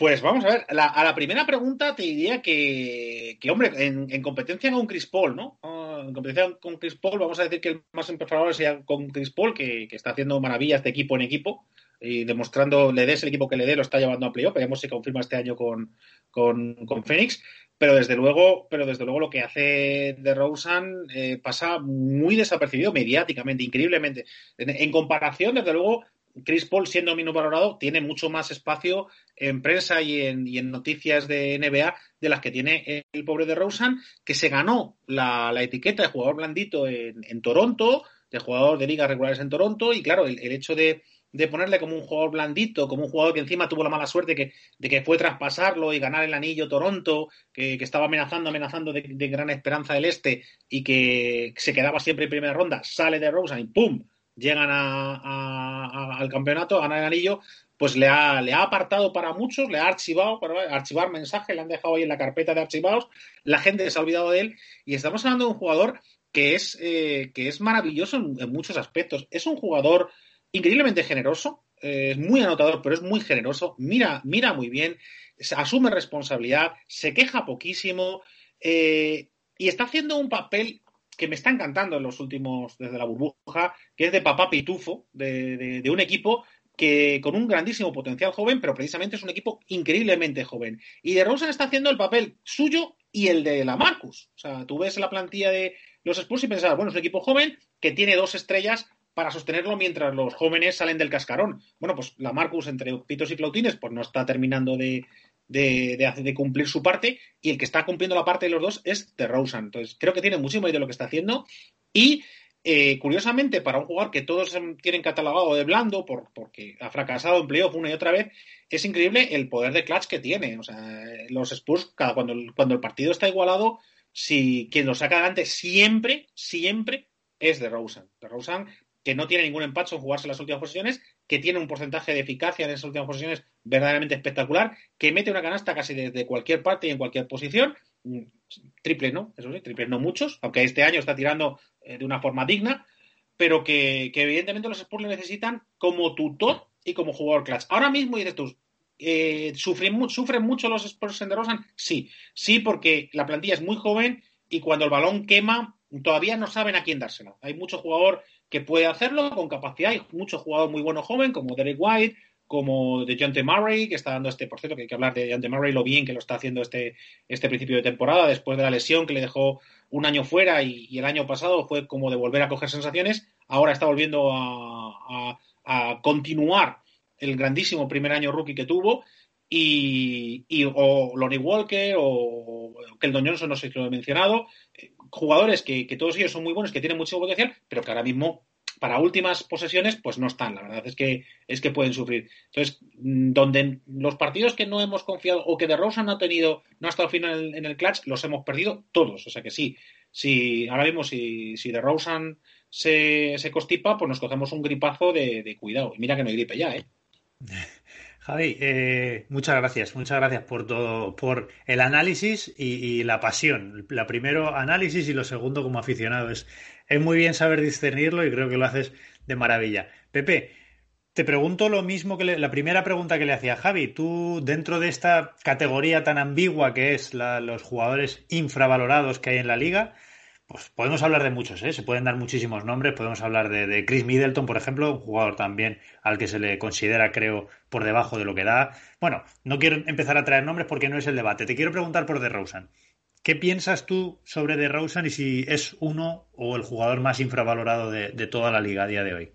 Pues vamos a ver, la, a la primera pregunta te diría que, hombre, en, en, competencia con Chris Paul, ¿no? Uh, en competencia con Chris Paul, vamos a decir que el más imperfecto sea con Chris Paul, que, está haciendo maravillas de equipo en equipo y demostrando, le des el equipo que le dé, lo está llevando a playoff. Veremos si confirma este año con, con, con Phoenix. Pero desde luego, pero desde luego lo que hace de Rosen eh, pasa muy desapercibido mediáticamente, increíblemente. En, en comparación, desde luego, Chris Paul, siendo menos valorado, tiene mucho más espacio en prensa y en, y en, noticias de NBA de las que tiene el pobre de Rosen, que se ganó la, la etiqueta de jugador blandito en, en, Toronto, de jugador de ligas regulares en Toronto, y claro, el, hecho de, de, ponerle como un jugador blandito, como un jugador que encima tuvo la mala suerte que, de que fue traspasarlo y ganar el anillo Toronto, que, estaba amenazando, amenazando de, de, gran esperanza del este y que se quedaba siempre en primera ronda, sale de Rosen y ¡pum! Llegan a, a, a, al campeonato, a ganar el anillo, pues le ha, le ha apartado para muchos, le ha archivado, para archivar mensajes, le han dejado ahí en la carpeta de archivados, la gente se ha olvidado de él y estamos hablando de un jugador que es, eh, que es maravilloso en, en, muchos aspectos. Es un jugador increíblemente generoso, eh, es muy anotador, pero es muy generoso, mira, mira muy bien, asume responsabilidad, se queja poquísimo eh, y está haciendo un papel que me está encantando en los últimos, desde la burbuja, que es de papá pitufo, de, de, un equipo que con un grandísimo potencial joven, pero precisamente es un equipo increíblemente joven. Y de Rosen está haciendo el papel suyo y el de la Marcus. O sea, tú ves la plantilla de los Spurs y pensabas, bueno, es un equipo joven que tiene dos estrellas para sostenerlo mientras los jóvenes salen del cascarón. Bueno, pues la Marcus entre pitos y flautines, pues no está terminando de, de, cumplir su parte y el que está cumpliendo la parte de los dos es de Rosen. Entonces, creo que tiene muchísimo idea de lo que está haciendo y eh, curiosamente, para un jugador que todos tienen catalogado de blando por, porque ha fracasado en playoff una y otra vez, es increíble el poder de clutch que tiene. O sea, los Spurs, cada, cuando, cuando el partido está igualado, si quien lo saca adelante siempre, siempre es de Rosen. De Rosen que no tiene ningún empacho en jugarse las últimas posiciones, que tiene un porcentaje de eficacia en esas últimas posiciones verdaderamente espectacular, que mete una canasta casi desde cualquier parte y en cualquier posición. Triple no, eso sí, triple no muchos, aunque este año está tirando eh, de una forma digna, pero que, evidentemente los Spurs le necesitan como tutor y como jugador clutch. Ahora mismo dices tú, eh, ¿sufren, ¿sufren mucho los Spurs en DeRozan? Sí, sí, porque la plantilla es muy joven y cuando el balón quema todavía no saben a quién dársela. Hay mucho jugador que puede hacerlo con capacidad. Hay muchos jugadores muy buenos joven, como Derek White, como de John. Murray, que está dando este, por cierto, que hay que hablar de John. Murray, lo bien que lo está haciendo este, este principio de temporada, después de la lesión que le dejó un año fuera y, el año pasado fue como de volver a coger sensaciones. Ahora está volviendo a, a, continuar el grandísimo primer año rookie que tuvo. Y, y, o Lonnie Walker o Keldon Johnson, no sé si lo he mencionado, jugadores que, todos ellos son muy buenos, que tienen mucho potencial, pero que ahora mismo para últimas posesiones pues no están. La verdad es que es que pueden sufrir. Entonces, donde los partidos que no hemos confiado o que de Rosa no ha tenido, no ha estado al final en el clutch, los hemos perdido todos. O sea que sí, si ahora mismo si, si de Rosen se, se constipa, pues nos cogemos un gripazo de, de cuidado. Y mira que no hay gripe ya, ¿eh? Javi, eh, muchas gracias, muchas gracias por todo, por el análisis y, la pasión. La primero análisis y lo segundo como aficionado. Es, es muy bien saber discernirlo y creo que lo haces de maravilla. Pepe, te pregunto lo mismo que le, la primera pregunta que le hacía Javi. Tú, dentro de esta categoría tan ambigua que es la, los jugadores infravalorados que hay en la liga, pues podemos hablar de muchos, ¿eh? se pueden dar muchísimos nombres. Podemos hablar de, de, Chris Middleton, por ejemplo, un jugador también al que se le considera, creo, por debajo de lo que da. Bueno, no quiero empezar a traer nombres porque no es el debate. Te quiero preguntar por DeRozan. ¿Qué piensas tú sobre DeRozan y si es uno o el jugador más infravalorado de, toda la liga a día de hoy?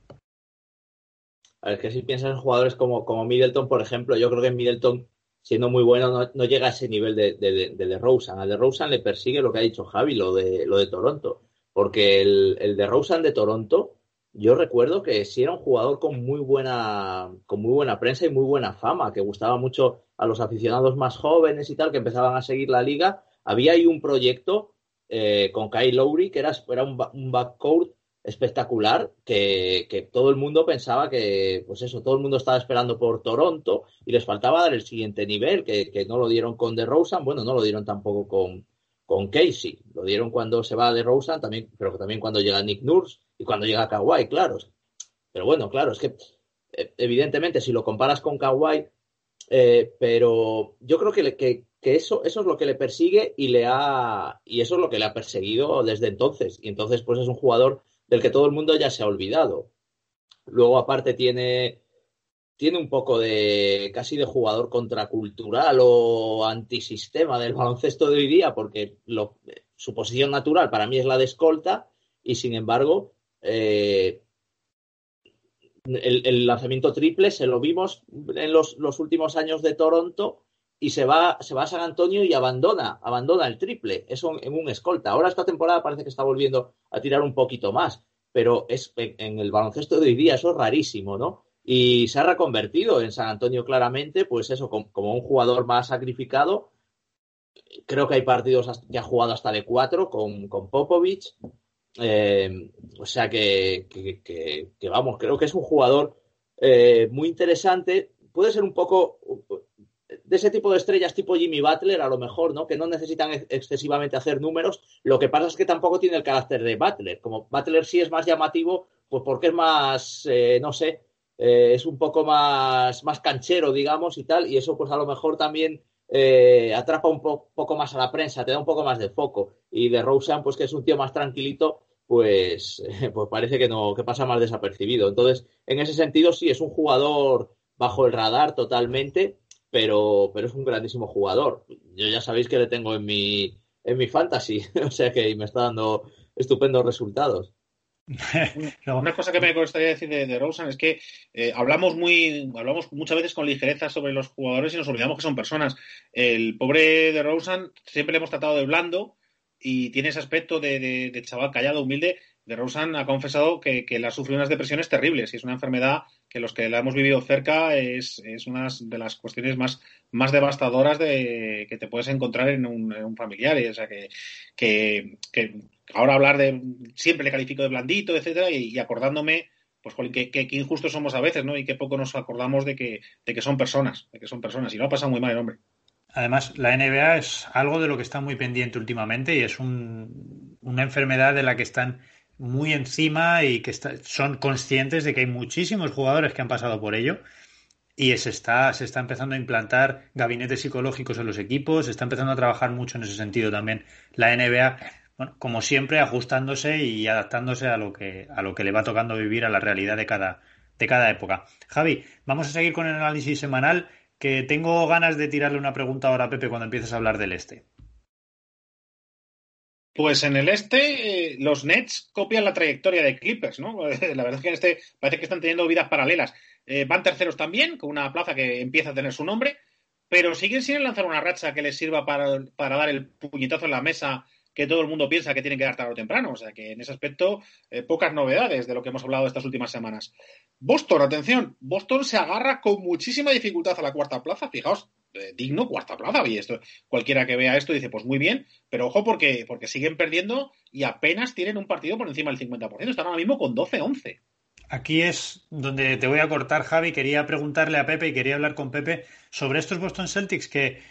A ver, que si piensas en jugadores como, como Middleton, por ejemplo, yo creo que Middleton, siendo muy bueno, no, llega a ese nivel de, de, de, DeRozan. A DeRozan le persigue lo que ha dicho Javi, lo de, lo de Toronto. Porque el, el DeRozan de Toronto, yo recuerdo que sí era un jugador con muy buena, con muy buena prensa y muy buena fama, que gustaba mucho a los aficionados más jóvenes y tal, que empezaban a seguir la liga había ahí un proyecto eh, con Kyle Lowry que era, era un, un backcourt espectacular que, que, todo el mundo pensaba que, pues eso, todo el mundo estaba esperando por Toronto y les faltaba dar el siguiente nivel, que, que no lo dieron con DeRozan, bueno, no lo dieron tampoco con, con Casey, lo dieron cuando se va DeRozan, también, pero también cuando llega Nick Nurse y cuando llega Kawhi, claro. Pero bueno, claro, es que eh, evidentemente si lo comparas con Kawhi, eh, pero yo creo que, que, que eso, eso es lo que le persigue y le ha y eso es lo que le ha perseguido desde entonces. Y entonces, pues es un jugador del que todo el mundo ya se ha olvidado. Luego, aparte, tiene, tiene un poco de casi de jugador contracultural o antisistema del baloncesto de hoy día, porque su posición natural para mí es la de escolta, y sin embargo, eh, el, lanzamiento triple se lo vimos en los últimos años de Toronto y se va, se va a San Antonio y abandona, abandona el triple, eso en un escolta. Ahora esta temporada parece que está volviendo a tirar un poquito más, pero es en el baloncesto de hoy día eso es rarísimo, ¿no? Y se ha reconvertido en San Antonio claramente, pues eso, como, un jugador más sacrificado. Creo que hay partidos que ha jugado hasta de cuatro con, con Popovich. Eh, o sea que, vamos, creo que es un jugador eh, muy interesante. Puede ser un poco de ese tipo de estrellas tipo Jimmy Butler, a lo mejor, ¿no? Que no necesitan excesivamente hacer números. Lo que pasa es que tampoco tiene el carácter de Butler. Como Butler sí es más llamativo, pues porque es más, eh, no sé, eh, es un poco más, más canchero, digamos, y tal. Y eso, pues a lo mejor también eh, atrapa un po poco más a la prensa, te da un poco más de foco. Y de Rosen, pues que es un tío más tranquilito, pues, pues parece que no, que pasa más desapercibido. Entonces, en ese sentido, sí, es un jugador bajo el radar totalmente pero, pero es un grandísimo jugador. Yo ya sabéis que le tengo en mi, en mi fantasy, o sea que me está dando estupendos resultados. Una cosa que me gustaría decir de, de Rosen es que eh, hablamos muy, hablamos muchas veces con ligereza sobre los jugadores y nos olvidamos que son personas. El pobre de Rosen siempre le hemos tratado de blando y tiene ese aspecto de, chaval callado, humilde. De Rosen ha confesado que, que le ha sufrido unas depresiones terribles y es una enfermedad que los que la hemos vivido cerca es, es una de las cuestiones más, más devastadoras de, que te puedes encontrar en un, familiar. O sea, que, que, ahora hablar de. Siempre le califico de blandito, etcétera, y, acordándome pues que, que, que, injustos somos a veces, ¿no? Y que poco nos acordamos de que, de que son personas, de que son personas. Y no ha pasado muy mal el hombre. Además, la NBA es algo de lo que está muy pendiente últimamente y es un, una enfermedad de la que están muy encima y que son conscientes de que hay muchísimos jugadores que han pasado por ello y se está, se está empezando a implantar gabinetes psicológicos en los equipos, se está empezando a trabajar mucho en ese sentido también la NBA, bueno, como siempre, ajustándose y adaptándose a lo que, a lo que le va tocando vivir a la realidad de cada, de cada época. Javi, vamos a seguir con el análisis semanal, que tengo ganas de tirarle una pregunta ahora a Pepe cuando empieces a hablar del este. Pues en el este, eh, los Nets copian la trayectoria de Clippers, ¿no? La verdad es que en este parece que están teniendo vidas paralelas. Eh, van terceros también, con una plaza que empieza a tener su nombre, pero siguen sin lanzar una racha que les sirva para, para, dar el puñetazo en la mesa que todo el mundo piensa que tienen que dar tarde o temprano. O sea que en ese aspecto, eh, pocas novedades de lo que hemos hablado estas últimas semanas. Boston, atención, Boston se agarra con muchísima dificultad a la cuarta plaza. Fijaos, eh, digno cuarta plaza. Y esto, cualquiera que vea esto dice, pues muy bien, pero ojo porque, porque siguen perdiendo y apenas tienen un partido por encima del 50%. Están ahora mismo con 12-11. Aquí es donde te voy a cortar, Javi. Quería preguntarle a Pepe y quería hablar con Pepe sobre estos Boston Celtics que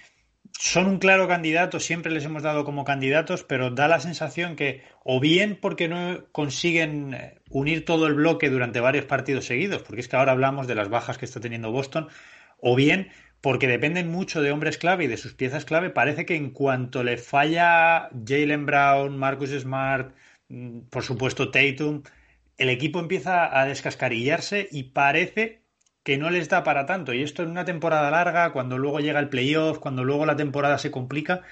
son un claro candidato, siempre les hemos dado como candidatos, pero da la sensación que o bien porque no consiguen eh, unir todo el bloque durante varios partidos seguidos, porque es que ahora hablamos de las bajas que está teniendo Boston, o bien porque dependen mucho de hombres clave y de sus piezas clave, parece que en cuanto le falla Jalen Brown, Marcus Smart, mm, por supuesto Tatum, el equipo empieza a descascarillarse y parece que no les da para tanto. Y esto en una temporada larga, cuando luego llega el playoff, cuando luego la temporada se complica,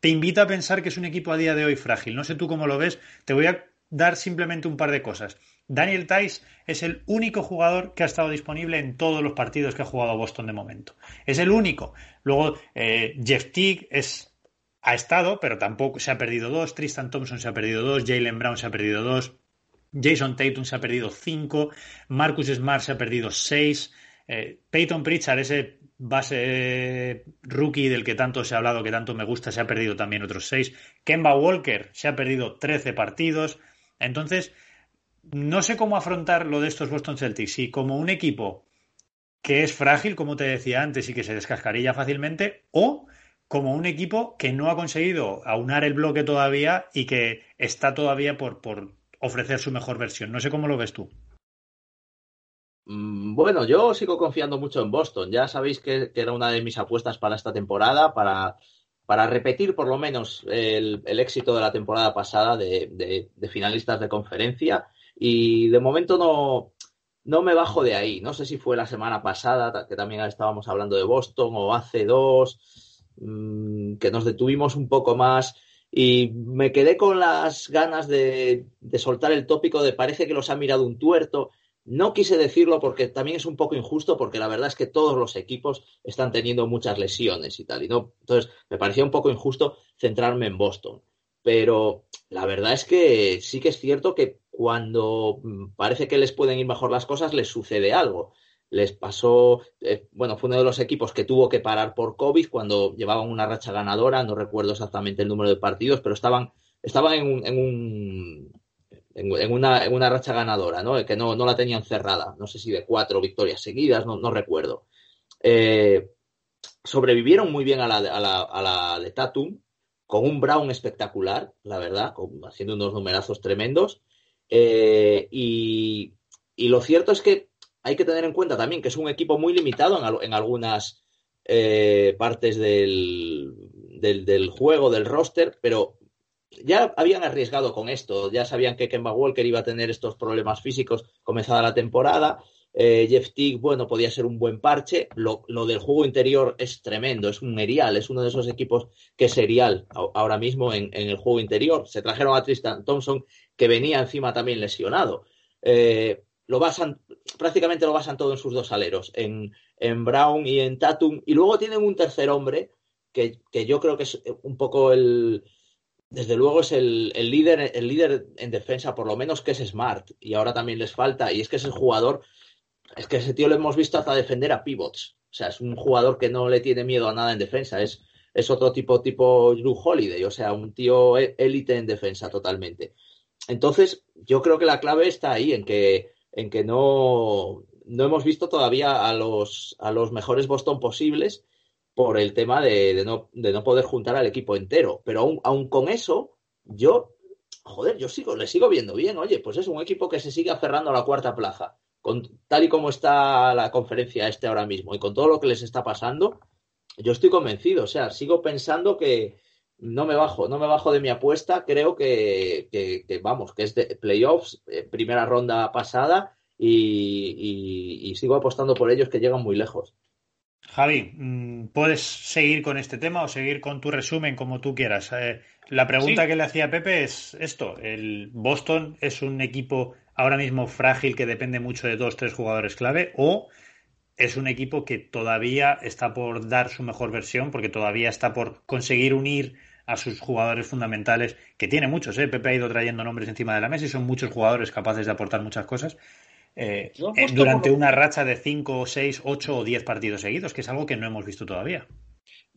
te invita a pensar que es un equipo a día de hoy frágil. No sé tú cómo lo ves. Te voy a dar simplemente un par de cosas. Daniel Tice es el único jugador que ha estado disponible en todos los partidos que ha jugado Boston de momento. Es el único. Luego, eh, Jeff Teague ha estado, pero tampoco se ha perdido dos. Tristan Thompson se ha perdido dos. Jalen Brown se ha perdido dos. Jason Tatum se ha perdido cinco. Marcus Smart se ha perdido seis. Eh, Peyton Pritchard, ese base rookie del que tanto se ha hablado, que tanto me gusta, se ha perdido también otros seis. Kemba Walker se ha perdido 13 partidos. Entonces, no sé cómo afrontar lo de estos Boston Celtics. Si como un equipo que es frágil, como te decía antes, y que se descascarilla fácilmente, o como un equipo que no ha conseguido aunar el bloque todavía y que está todavía por, por ofrecer su mejor versión. No sé cómo lo ves tú. Mm, bueno, yo sigo confiando mucho en Boston. Ya sabéis que, era una de mis apuestas para esta temporada, para, para repetir por lo menos el, éxito de la temporada pasada de, finalistas de conferencia. Y de momento no, no me bajo de ahí. No sé si fue la semana pasada, que también estábamos hablando de Boston, o hace dos, mm, que nos detuvimos un poco más. Y me quedé con las ganas de, de soltar el tópico de parece que los ha mirado un tuerto. No quise decirlo porque también es un poco injusto, porque la verdad es que todos los equipos están teniendo muchas lesiones y tal. Y no, entonces, me parecía un poco injusto centrarme en Boston. Pero la verdad es que sí que es cierto que cuando mm, parece que les pueden ir mejor las cosas, les sucede algo. Les pasó, eh, bueno, fue uno de los equipos que tuvo que parar por COVID cuando llevaban una racha ganadora, no recuerdo exactamente el número de partidos, pero estaban, estaban en un en, una, en una racha ganadora, ¿no? Que no, no, la tenían cerrada. No sé si de cuatro victorias seguidas, no, no recuerdo. Eh, sobrevivieron muy bien a la, a, la, a la, de Tatum, con un Brown espectacular, la verdad, haciendo unos numerazos tremendos. Eh, y, lo cierto es que hay que tener en cuenta también que es un equipo muy limitado en, algunas eh, partes del, del, juego, del roster, pero ya habían arriesgado con esto, ya sabían que Kemba Walker iba a tener estos problemas físicos comenzada la temporada. Eh, Jeff Teague, bueno, podía ser un buen parche. Lo, del juego interior es tremendo, es un erial, es uno de esos equipos que es serial ahora mismo en, el juego interior. Se trajeron a Tristan Thompson, que venía encima también lesionado. Eh, lo basan, prácticamente lo basan todo en sus dos aleros, en, en Brown y en Tatum. Y luego tienen un tercer hombre, que, que yo creo que es un poco el, desde luego es el, líder, el líder en defensa, por lo menos que es Smart, y ahora también les falta, y es que es el jugador, es que ese tío lo hemos visto hasta defender a pivots, o sea, es un jugador que no le tiene miedo a nada en defensa, es, es otro tipo, tipo Drew Holiday, o sea, un tío e, élite en defensa totalmente. Entonces, yo creo que la clave está ahí, en que, en que no, no hemos visto todavía a los, a los mejores Boston posibles, por el tema de, no, de, no, poder juntar al equipo entero. Pero aún, aún, con eso, yo, joder, yo sigo, le sigo viendo bien. Oye, pues es un equipo que se sigue aferrando a la cuarta plaza. Con, tal y como está la conferencia este ahora mismo y con todo lo que les está pasando, yo estoy convencido. O sea, sigo pensando que no me bajo, no me bajo de mi apuesta. Creo que, que, vamos, que es de playoffs, eh, primera ronda pasada y sigo apostando por ellos que llegan muy lejos. Javi, mm, puedes seguir con este tema o seguir con tu resumen como tú quieras. Eh, la pregunta que le hacía Pepe es esto: el Boston es un equipo ahora mismo frágil que depende mucho de dos, tres jugadores clave, o es un equipo que todavía está por dar su mejor versión, porque todavía está por conseguir unir a sus jugadores fundamentales, que tiene muchos, ¿eh? Pepe ha ido trayendo nombres encima de la mesa y son muchos jugadores capaces de aportar muchas cosas, eh, eh, durante una racha de 5, 6, 8 o 10 partidos seguidos, que es algo que no hemos visto todavía.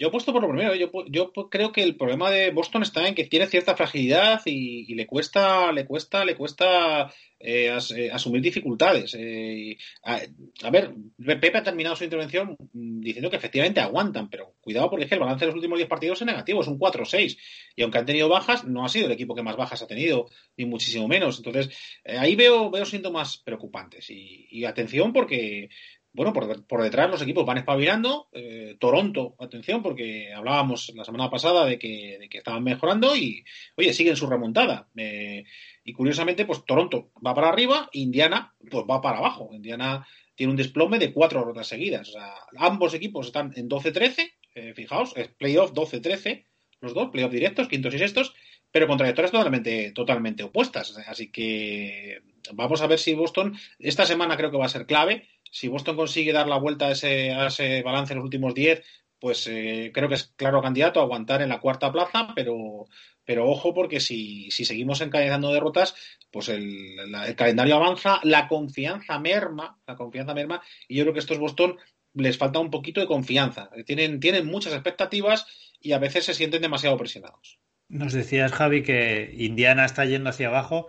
Yo he puesto por lo primero, yo, yo creo que el problema de Boston está en que tiene cierta fragilidad y, le cuesta, le cuesta, le cuesta eh, eh, asumir dificultades. Eh, a, ver, Pepe ha terminado su intervención diciendo que efectivamente aguantan, pero cuidado porque es que el balance de los últimos 10 partidos es negativo, es un 4-6. Y aunque han tenido bajas, no ha sido el equipo que más bajas ha tenido, ni muchísimo menos. Entonces, ahí veo, veo síntomas preocupantes. y atención porque bueno, por, detrás los equipos van espabilando. Eh, Toronto, atención, porque hablábamos la semana pasada de que, estaban mejorando y, oye, siguen su remontada. Eh, y curiosamente, pues Toronto va para arriba, Indiana, pues va para abajo. Indiana tiene un desplome de cuatro rondas seguidas. O sea, ambos equipos están en 12-13, eh, fijaos, es playoff 12-13. los dos, playoff directos, quintos y sextos, pero con trayectorias totalmente, totalmente opuestas. Así que vamos a ver si Boston, esta semana creo que va a ser clave. Si Boston consigue dar la vuelta a ese, a ese balance en los últimos 10, pues eh, creo que es claro candidato a aguantar en la cuarta plaza, pero, pero ojo porque si, si seguimos encadenando derrotas, pues el, el, calendario avanza, la confianza merma, la confianza merma, y yo creo que estos Boston les falta un poquito de confianza. Tienen, tienen muchas expectativas y a veces se sienten demasiado presionados. Nos decías, Javi, que Indiana está yendo hacia abajo.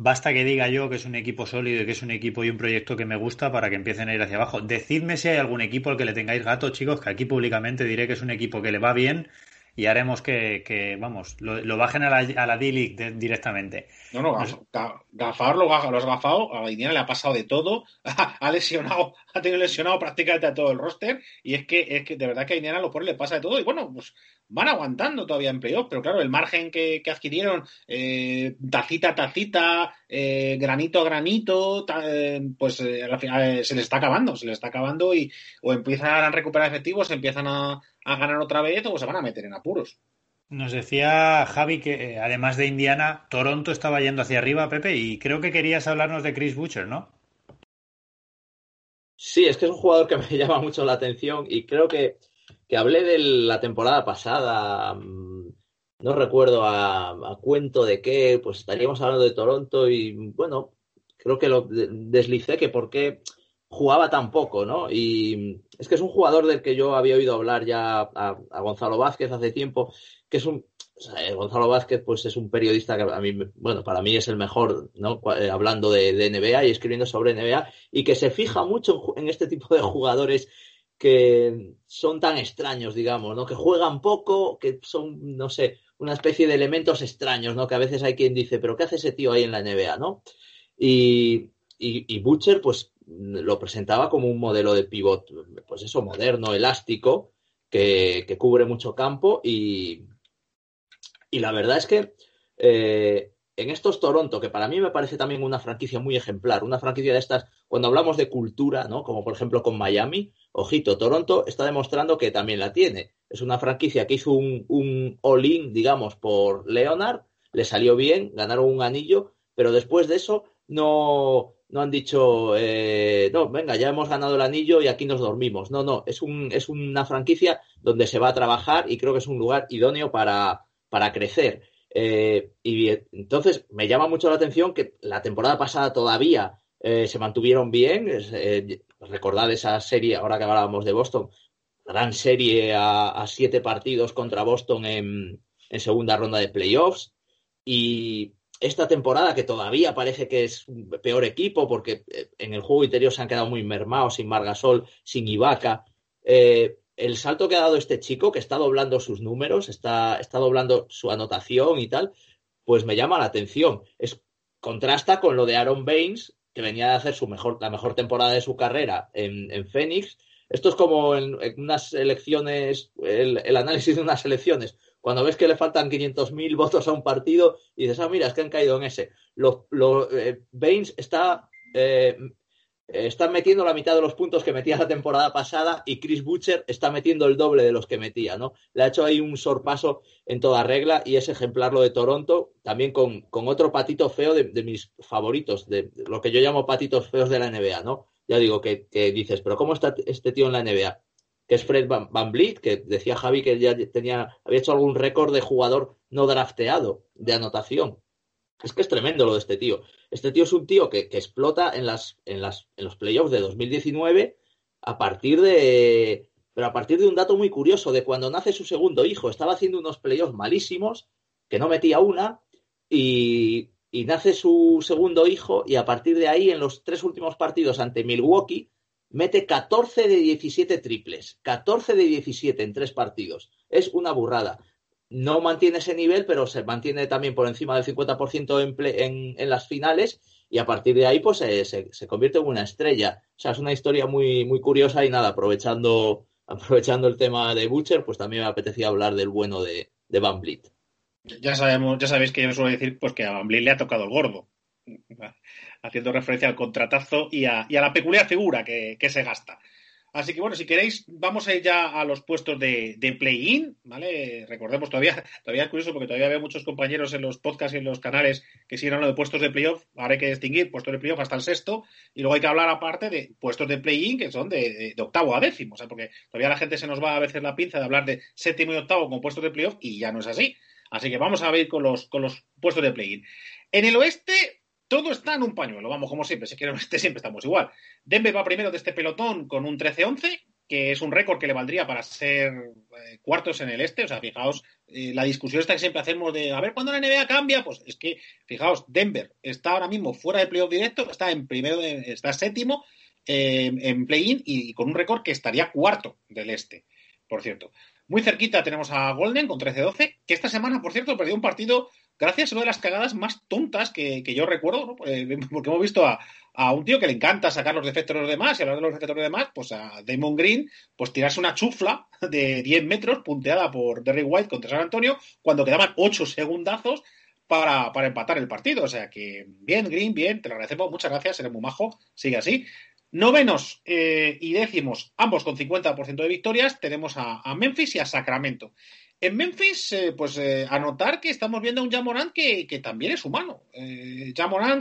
Basta que diga yo que es un equipo sólido y que es un equipo y un proyecto que me gusta para que empiecen a ir hacia abajo. Decidme si hay algún equipo al que le tengáis gato, chicos, que aquí públicamente diré que es un equipo que le va bien y haremos que, que vamos, lo, lo, bajen a la, a la D-League directamente. No, no, gaf, gafar lo, lo has gafado, a la Indiana le ha pasado de todo, ha lesionado, ha tenido lesionado prácticamente a todo el roster, y es que, es que de verdad que a lo pone le pasa de todo, y bueno, pues van aguantando todavía en playoff, pero claro, el margen que, que adquirieron, eh, tacita a tacita, eh, granito a granito, ta, eh, pues al final se les está acabando, se les está acabando y o empiezan a recuperar efectivos, empiezan a, a ganar otra vez o se van a meter en apuros. Nos decía Javi que eh, además de Indiana, Toronto estaba yendo hacia arriba, Pepe, y creo que querías hablarnos de Chris Butcher, ¿no? Sí, es que es un jugador que me llama mucho la atención y creo que, que hablé de la temporada pasada, mm, no recuerdo a, cuento de qué, pues estaríamos hablando de Toronto y bueno, creo que lo deslicé que por qué jugaba tan poco, ¿no? Y es que es un jugador del que yo había oído hablar ya a, Gonzalo Vázquez hace tiempo, que es un sea, Gonzalo Vázquez pues es un periodista que a mí bueno para mí es el mejor no eh, hablando de, de, NBA y escribiendo sobre NBA y que se fija mucho en, este tipo de jugadores que son tan extraños digamos no que juegan poco que son no sé una especie de elementos extraños no que a veces hay quien dice pero qué hace ese tío ahí en la NBA no y, y, y Butcher pues lo presentaba como un modelo de pivot pues eso moderno elástico que, que cubre mucho campo y, y la verdad es que eh, en estos Toronto, que para mí me parece también una franquicia muy ejemplar, una franquicia de estas, cuando hablamos de cultura, ¿no? Como por ejemplo con Miami, ojito, Toronto está demostrando que también la tiene. Es una franquicia que hizo un, all-in, digamos, por Leonard, le salió bien, ganaron un anillo, pero después de eso no, no han dicho, eh, no, venga, ya hemos ganado el anillo y aquí nos dormimos. No, no, es, un, es una franquicia donde se va a trabajar y creo que es un lugar idóneo para, para crecer. Eh, y entonces me llama mucho la atención que la temporada pasada todavía eh, se mantuvieron bien. Eh, recordad esa serie, ahora que hablábamos de Boston, gran serie a, siete partidos contra Boston en, segunda ronda de playoffs. Y esta temporada, que todavía parece que es un peor equipo, porque en el juego interior se han quedado muy mermados, sin Margasol, sin Ibaka. Eh, el salto que ha dado este chico, que está doblando sus números, está, está doblando su anotación y tal, pues me llama la atención. Contrasta con lo de Aaron Baines, que venía de hacer su mejor, la mejor temporada de su carrera en, en Phoenix. Esto es como en, unas elecciones, el, el, análisis de unas elecciones. Cuando ves que le faltan 500.000 votos a un partido y dices, ah, mira, es que han caído en ese. Lo, lo, eh, Baines está eh, están metiendo la mitad de los puntos que metía la temporada pasada y Chris Butcher está metiendo el doble de los que metía, ¿no? Le ha hecho ahí un sorpaso en toda regla y es ejemplar lo de Toronto, también con, con otro patito feo de, de, mis favoritos, de lo que yo llamo patitos feos de la NBA, ¿no? Ya digo que, dices, pero ¿cómo está este tío en la NBA? Que es Fred Van, Van que decía Javi que ya tenía, había hecho algún récord de jugador no drafteado de anotación. Es que es tremendo lo de este tío. Este tío es un tío que, explota en, las, en, las, en los playoffs de 2019 a partir de. Pero a partir de un dato muy curioso, de cuando nace su segundo hijo. Estaba haciendo unos playoffs malísimos, que no metía una, y, y nace su segundo hijo, y a partir de ahí, en los tres últimos partidos ante Milwaukee, mete 14 de 17 triples. 14 de 17 en tres partidos. Es una burrada no mantiene ese nivel, pero se mantiene también por encima del 50% en, en, en, las finales y a partir de ahí pues se, se, convierte en una estrella. O sea, es una historia muy, muy curiosa y nada, aprovechando, aprovechando el tema de Butcher, pues también me apetecía hablar del bueno de, de Van Vliet. Ya sabemos, ya sabéis que yo suelo decir pues que a Van Vliet le ha tocado el gordo, haciendo referencia al contratazo y a, y a la peculiar figura que, que se gasta. Así que bueno, si queréis, vamos a ir ya a los puestos de, play-in, ¿vale? Recordemos, todavía, todavía es curioso porque todavía veo muchos compañeros en los podcasts y en los canales que siguen hablando de puestos de playoff. Ahora hay que distinguir puestos de playoff hasta el sexto y luego hay que hablar aparte de puestos de play-in que son de, octavo a décimo, o sea, porque todavía la gente se nos va a veces la pinza de hablar de séptimo y octavo como puestos de playoff y ya no es así. Así que vamos a ver con los, con los puestos de play-in. En el oeste, todo está en un pañuelo, vamos, como siempre, si que en el oeste siempre estamos igual. Denver va primero de este pelotón con un 13-11, que es un récord que le valdría para ser eh, cuartos en el este. O sea, fijaos, eh, la discusión esta que siempre hacemos de a ver cuándo la NBA cambia, pues es que, fijaos, Denver está ahora mismo fuera del playoff directo, está en primero, está séptimo eh, en play-in y, con un récord que estaría cuarto del este, por cierto. Muy cerquita tenemos a Golden con 13-12, que esta semana, por cierto, perdió un partido gracias a una de las cagadas más tontas que, yo recuerdo, pues, porque hemos visto a, un tío que le encanta sacar los defectos de los demás y hablar de los defectos de los demás, pues a Damon Green, pues tirarse una chufla de 10 metros punteada por Derry White contra San Antonio cuando quedaban 8 segundazos para, empatar el partido. O sea que bien, Green, bien, te lo agradecemos, muchas gracias, eres muy majo, sigue así. Novenos eh, y décimos, ambos con 50% de victorias, tenemos a, Memphis y a Sacramento. En Memphis, eh, pues eh, anotar que estamos viendo a un Jamorant que, que también es humano. Eh,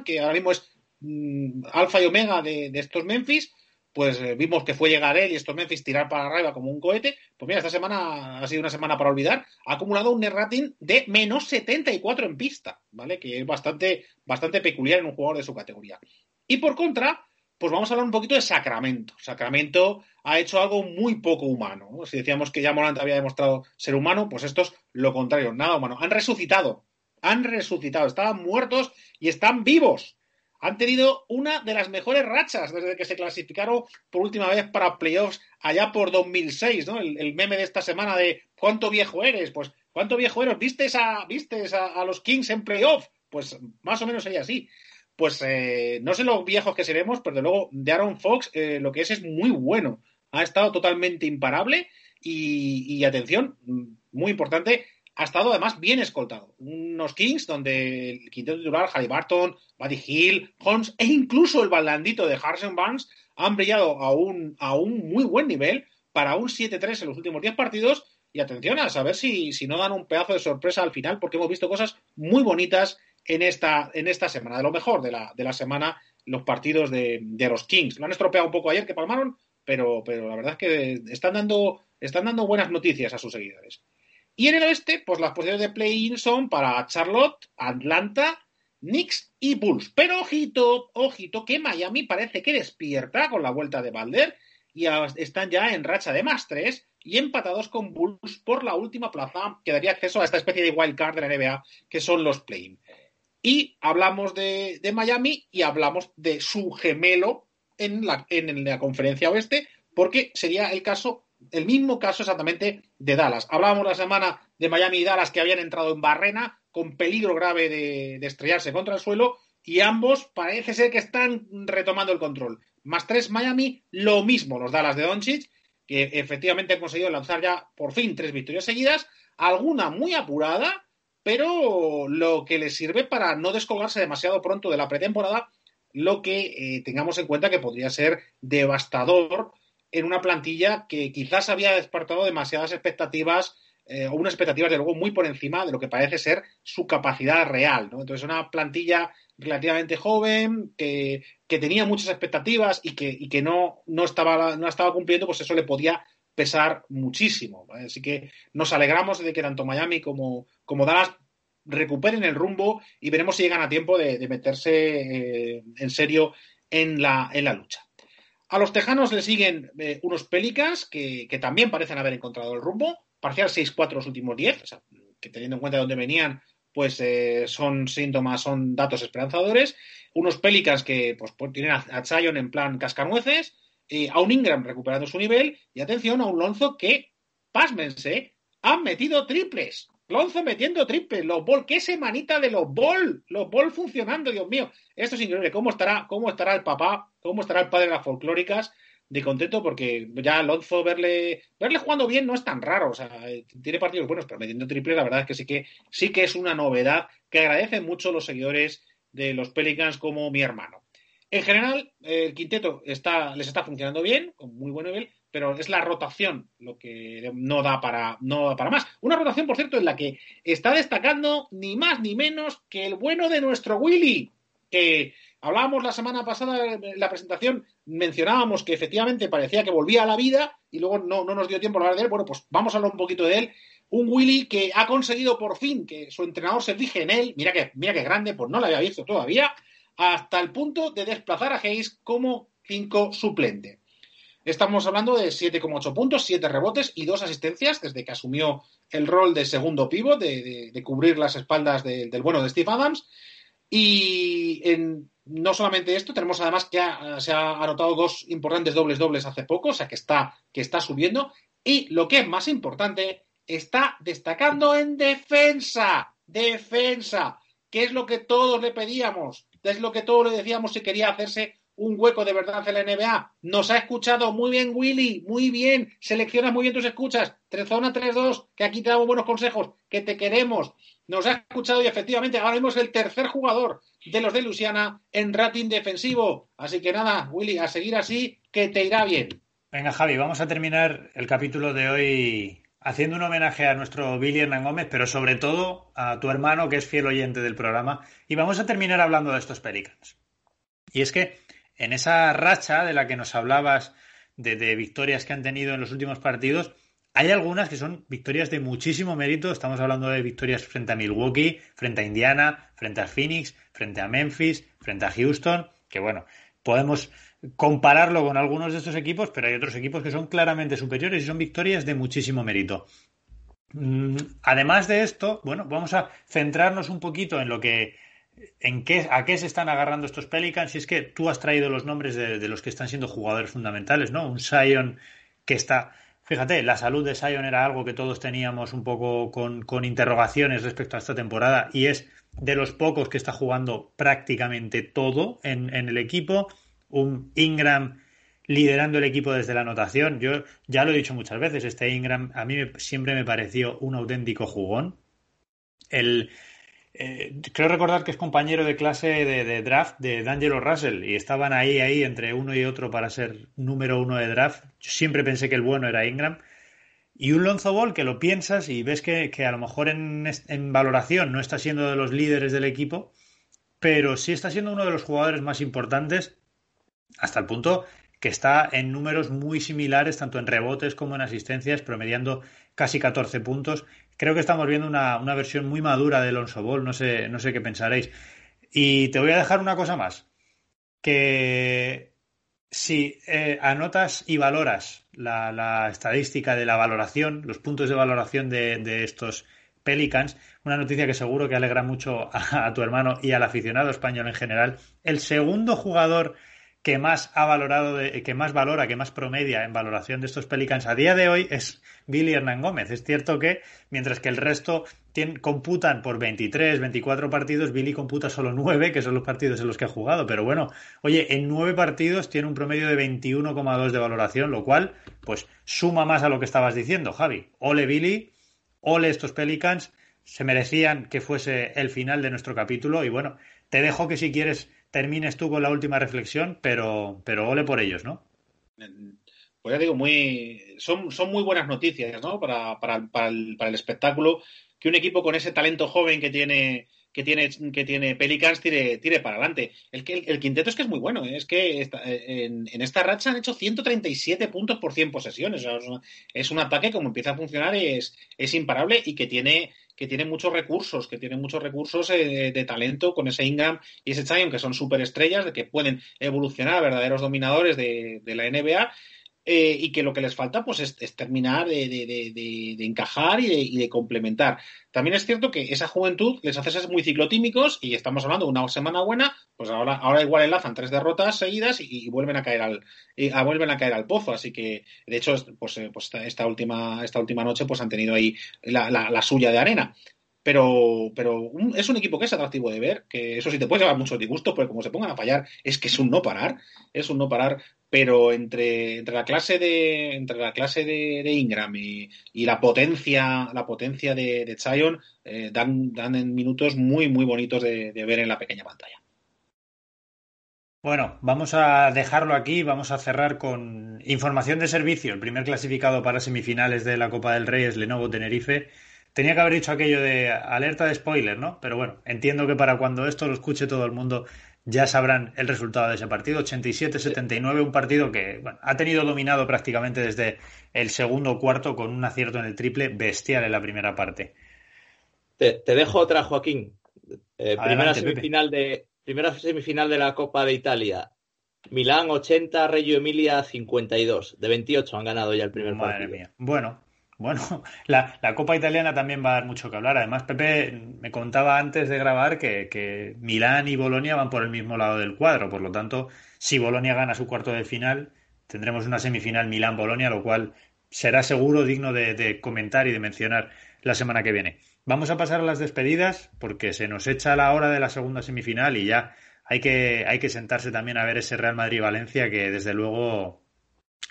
que ahora mismo es mm, alfa y omega de, estos Memphis, pues vimos que fue llegar él y estos Memphis tirar para arriba como un cohete. Pues mira, esta semana ha sido una semana para olvidar. Ha acumulado un net rating de menos 74 en pista, ¿vale? Que es bastante, bastante peculiar en un jugador de su categoría. Y por contra, pues vamos a hablar un poquito de Sacramento. Sacramento ha hecho algo muy poco humano. Si decíamos que ya Morant había demostrado ser humano, pues esto es lo contrario, nada humano. Han resucitado, han resucitado, estaban muertos y están vivos. Han tenido una de las mejores rachas desde que se clasificaron por última vez para playoffs allá por 2006, ¿no? El, meme de esta semana de ¿cuánto viejo eres? Pues ¿cuánto viejo eres? ¿Vistes a, vistes a, a los Kings en playoff? Pues más o menos sería así pues eh, no sé los viejos que seremos, pero de luego de Aaron Fox eh, lo que es es muy bueno. Ha estado totalmente imparable y, atención, muy importante, ha estado además bien escoltado. Unos Kings donde el quinteto titular, Barton, Buddy Hill, Holmes e incluso el balandito de Harrison Barnes han brillado a un, a un muy buen nivel para un 7-3 en los últimos 10 partidos. Y atención a saber si, si no dan un pedazo de sorpresa al final, porque hemos visto cosas muy bonitas en esta, en esta semana. De lo mejor de la, de la semana, los partidos de, los Kings. Lo han estropeado un poco ayer que palmaron, pero, pero la verdad es que están dando, están dando buenas noticias a sus seguidores. Y en el oeste, pues las posiciones de play-in son para Charlotte, Atlanta, Knicks y Bulls. Pero ojito, ojito, que Miami parece que despierta con la vuelta de Balder y están ya en racha de más tres y empatados con Bulls por la última plaza que daría acceso a esta especie de wild card de la NBA que son los play-in. Y hablamos de, Miami y hablamos de su gemelo en la, en la conferencia oeste, porque sería el caso, el mismo caso exactamente de Dallas. Hablábamos la semana de Miami y Dallas que habían entrado en barrena con peligro grave de, estrellarse contra el suelo y ambos parece ser que están retomando el control. Más tres Miami, lo mismo los Dallas de Doncic, que efectivamente han conseguido lanzar ya por fin tres victorias seguidas, alguna muy apurada, pero lo que les sirve para no descolgarse demasiado pronto de la pretemporada, lo que eh, tengamos en cuenta que podría ser devastador en una plantilla que quizás había despertado demasiadas expectativas eh, o unas expectativas de luego muy por encima de lo que parece ser su capacidad real. ¿no? Entonces, una plantilla relativamente joven, que, tenía muchas expectativas y que, y que no, no, estaba, no estaba cumpliendo, pues eso le podía pesar muchísimo. Así que nos alegramos de que tanto Miami como, como Dallas recuperen el rumbo y veremos si llegan a tiempo de, meterse eh, en serio en la, en la, lucha. A los tejanos le siguen eh, unos Pelicans que, también parecen haber encontrado el rumbo. Parcial 6-4 los últimos 10, que teniendo en cuenta de dónde venían, pues eh, son síntomas, son datos esperanzadores. Unos Pelicans que pues, tienen a, a Zion en plan cascanueces eh, a un Ingram recuperando su nivel y atención a un Lonzo que, pásmense, han metido triples. Lonzo metiendo triples, los ball, qué semanita de los ball, los ball funcionando, Dios mío. Esto es increíble. ¿Cómo estará, cómo estará el papá, cómo estará el padre de las folclóricas? de contento porque ya Lonzo verle verle jugando bien no es tan raro, o sea, tiene partidos buenos, pero metiendo triples la verdad es que sí que sí que es una novedad que agradecen mucho los seguidores de los Pelicans como mi hermano. En general, el quinteto está, les está funcionando bien, con muy buen nivel, pero es la rotación lo que no da para, no da para más. Una rotación, por cierto, en la que está destacando ni más ni menos que el bueno de nuestro Willy, que hablábamos la semana pasada en la presentación, mencionábamos que efectivamente parecía que volvía a la vida y luego no, no nos dio tiempo a hablar de él. Bueno, pues vamos a hablar un poquito de él. Un Willy que ha conseguido por fin que su entrenador se fije en él. Mira que, mira que grande, pues no lo había visto todavía. Hasta el punto de desplazar a Hayes como cinco suplente. Estamos hablando de 7,8 puntos, 7 rebotes y 2 asistencias desde que asumió el rol de segundo pivo, de, cubrir las espaldas del bueno de Steve Adams. Y en, no solamente esto, tenemos además que se ha anotado dos importantes dobles dobles hace poco, o sea que está, que está subiendo. Y lo que es más importante, está destacando en defensa. Defensa, que es lo que todos le pedíamos, es lo que todos le decíamos si quería hacerse un hueco de verdad en la NBA. Nos ha escuchado muy bien Willy, muy bien. Seleccionas muy bien tus escuchas. Zona 3-2, que aquí te damos buenos consejos, que te queremos. Nos ha escuchado y efectivamente ahora mismo es el tercer jugador de los de Luisiana en rating defensivo. Así que nada, Willy, a seguir así, que te irá bien. Venga, Javi, vamos a terminar el capítulo de hoy haciendo un homenaje a nuestro Billy Hernán Gómez, pero sobre todo a tu hermano, que es fiel oyente del programa. Y vamos a terminar hablando de estos Pelicans. Y es que en esa racha de la que nos hablabas de, victorias que han tenido en los últimos partidos, hay algunas que son victorias de muchísimo mérito. Estamos hablando de victorias frente a Milwaukee, frente a Indiana, frente a Phoenix, frente a Memphis, frente a Houston, que bueno, podemos compararlo con algunos de estos equipos, pero hay otros equipos que son claramente superiores y son victorias de muchísimo mérito. Mm, además de esto, bueno, vamos a centrarnos un poquito en lo que ¿En qué, ¿A qué se están agarrando estos Pelicans? Si es que tú has traído los nombres de, los que están siendo jugadores fundamentales, ¿no? Un Sion que está. Fíjate, la salud de Sion era algo que todos teníamos un poco con, interrogaciones respecto a esta temporada y es de los pocos que está jugando prácticamente todo en el equipo. Un Ingram liderando el equipo desde la anotación. Yo ya lo he dicho muchas veces, este Ingram a mí siempre me pareció un auténtico jugón. El, eh, creo recordar que es compañero de clase de, draft de D'Angelo Russell y estaban ahí, ahí entre uno y otro para ser número uno de draft. Yo siempre pensé que el bueno era Ingram. Y un Lonzo Ball que lo piensas y ves que, a lo mejor en, en, valoración no está siendo de los líderes del equipo, pero sí está siendo uno de los jugadores más importantes hasta el punto que está en números muy similares, tanto en rebotes como en asistencias, promediando casi 14 puntos creo que estamos viendo una, versión muy madura de Alonso Ball, no sé, no sé qué pensaréis. Y te voy a dejar una cosa más, que si eh, anotas y valoras la, estadística de la valoración, los puntos de valoración de, estos Pelicans, una noticia que seguro que alegra mucho a, tu hermano y al aficionado español en general, el segundo jugador que más ha valorado, que más valora, que más promedia en valoración de estos Pelicans a día de hoy es Billy Hernán Gómez. Es cierto que mientras que el resto computan por 23, 24 partidos, Billy computa solo 9, que son los partidos en los que ha jugado. Pero bueno, oye, en 9 partidos tiene un promedio de 21,2 de valoración, lo cual pues suma más a lo que estabas diciendo, Javi. Ole Billy, ole estos Pelicans, se merecían que fuese el final de nuestro capítulo y bueno, te dejo que si quieres termines tú con la última reflexión, pero, pero ole por ellos, ¿no? Pues ya digo, muy, son, son muy buenas noticias, ¿no? Para, para, para, el, para el espectáculo, que un equipo con ese talento joven que tiene que tiene, que tiene Pelicans tire, tire para adelante. El, quinteto es que es muy bueno. ¿eh? Es que en, en, esta racha han hecho 137 puntos por 100 posesiones. es, un ataque como empieza a funcionar es, es imparable y que tiene, que tiene muchos recursos, que tiene muchos recursos eh, de, talento con ese Ingram y ese Zion que son superestrellas, de que pueden evolucionar a verdaderos dominadores de, de la NBA eh, y que lo que les falta pues es, terminar de, encajar y, de, complementar. También es cierto que esa juventud les hace ser muy ciclotímicos y estamos hablando de una semana buena, pues ahora, ahora igual enlazan tres derrotas seguidas y, vuelven a caer al vuelven a caer al pozo. Así que de hecho pues, eh, pues esta última esta última noche pues han tenido ahí la, la suya de arena pero, pero es un equipo que es atractivo de ver, que eso sí te puede llevar mucho disgusto, porque como se pongan a fallar, es que es un no parar, es un no parar, pero entre, entre la clase de, entre la clase de, Ingram y, la potencia, la potencia de, de Zion, eh, dan, dan en minutos muy, muy bonitos de, ver en la pequeña pantalla. Bueno, vamos a dejarlo aquí, vamos a cerrar con información de servicio. El primer clasificado para semifinales de la Copa del Rey es Lenovo Tenerife. Tenía que haber dicho aquello de alerta de spoiler, ¿no? Pero bueno, entiendo que para cuando esto lo escuche todo el mundo ya sabrán el resultado de ese partido. 87-79, un partido que ha tenido dominado prácticamente desde el segundo cuarto con un acierto en el triple bestial en la primera parte. Te, dejo otra, Joaquín. Eh, primera semifinal de, Primera semifinal de la Copa de Italia. Milán 80, Reggio Emilia 52. De 28 han ganado ya el primer Madre mía. Bueno, bueno, la, Copa Italiana también va a dar mucho que hablar. Además, Pepe me contaba antes de grabar que, que, Milán y Bolonia van por el mismo lado del cuadro. Por lo tanto, si Bolonia gana su cuarto de final, tendremos una semifinal Milán-Bolonia, lo cual será seguro digno de comentar y de mencionar la semana que viene. Vamos a pasar a las despedidas porque se nos echa la hora de la segunda semifinal y ya hay que, hay que sentarse también a ver ese Real Madrid-Valencia que desde luego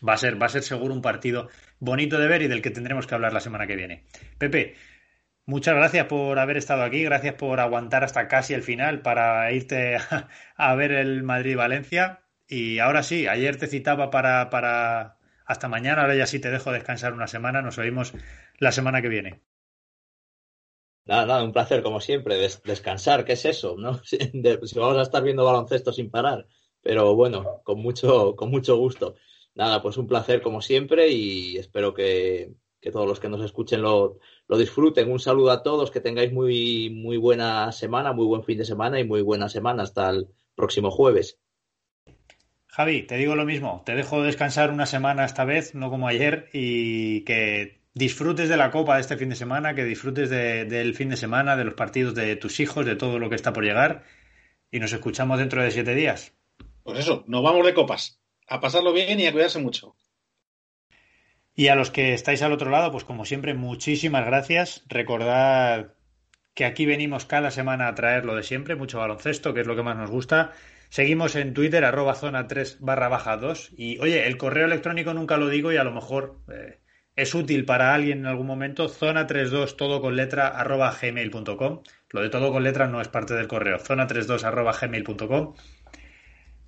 va a, ser, va a ser seguro un partido bonito de ver y del que tendremos que hablar la semana que viene. Pepe, muchas gracias por haber estado aquí, gracias por aguantar hasta casi el final para irte a, ver el Madrid-Valencia. Y ahora sí, ayer te citaba para, para hasta mañana, ahora ya sí te dejo descansar una semana, nos oímos la semana que viene. Nada, nada, un placer como siempre, descansar, ¿qué es eso? ¿no? Si, vamos a estar viendo baloncesto sin parar, pero bueno, con mucho, con mucho gusto. Nada, pues un placer como siempre y espero que, todos los que nos escuchen lo, lo, disfruten. Un saludo a todos, que tengáis muy, muy buena semana, muy buen fin de semana y muy buena semana hasta el próximo jueves. Javi, te digo lo mismo, te dejo descansar una semana esta vez, no como ayer, y que disfrutes de la Copa de este fin de semana, que disfrutes del fin de semana, de los partidos de tus hijos, de todo lo que está por llegar. Y nos escuchamos dentro de siete días. Pues eso, nos vamos de copas. A pasarlo bien y a cuidarse mucho. Y a los que estáis al otro lado, pues como siempre, muchísimas gracias. Recordad que aquí venimos cada semana a traer lo de siempre, mucho baloncesto, que es lo que más nos gusta. Seguimos en Twitter, arroba zona 3 barra baja 2. Y oye, el correo electrónico nunca lo digo y a lo mejor eh, es útil para alguien en algún momento, zona32 todo con letra arroba gmail.com. Lo de todo con letra no es parte del correo, zona32 arroba gmail.com.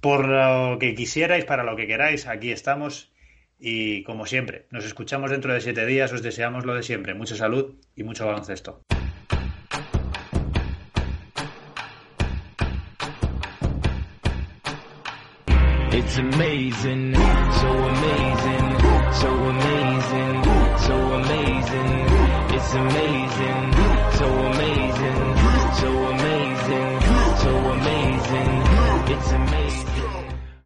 Por lo que quisierais, para lo que queráis, aquí estamos. Y como siempre, nos escuchamos dentro de siete días, os deseamos lo de siempre, mucha salud y mucho baloncesto. So amazing, so amazing, so amazing. It's amazing.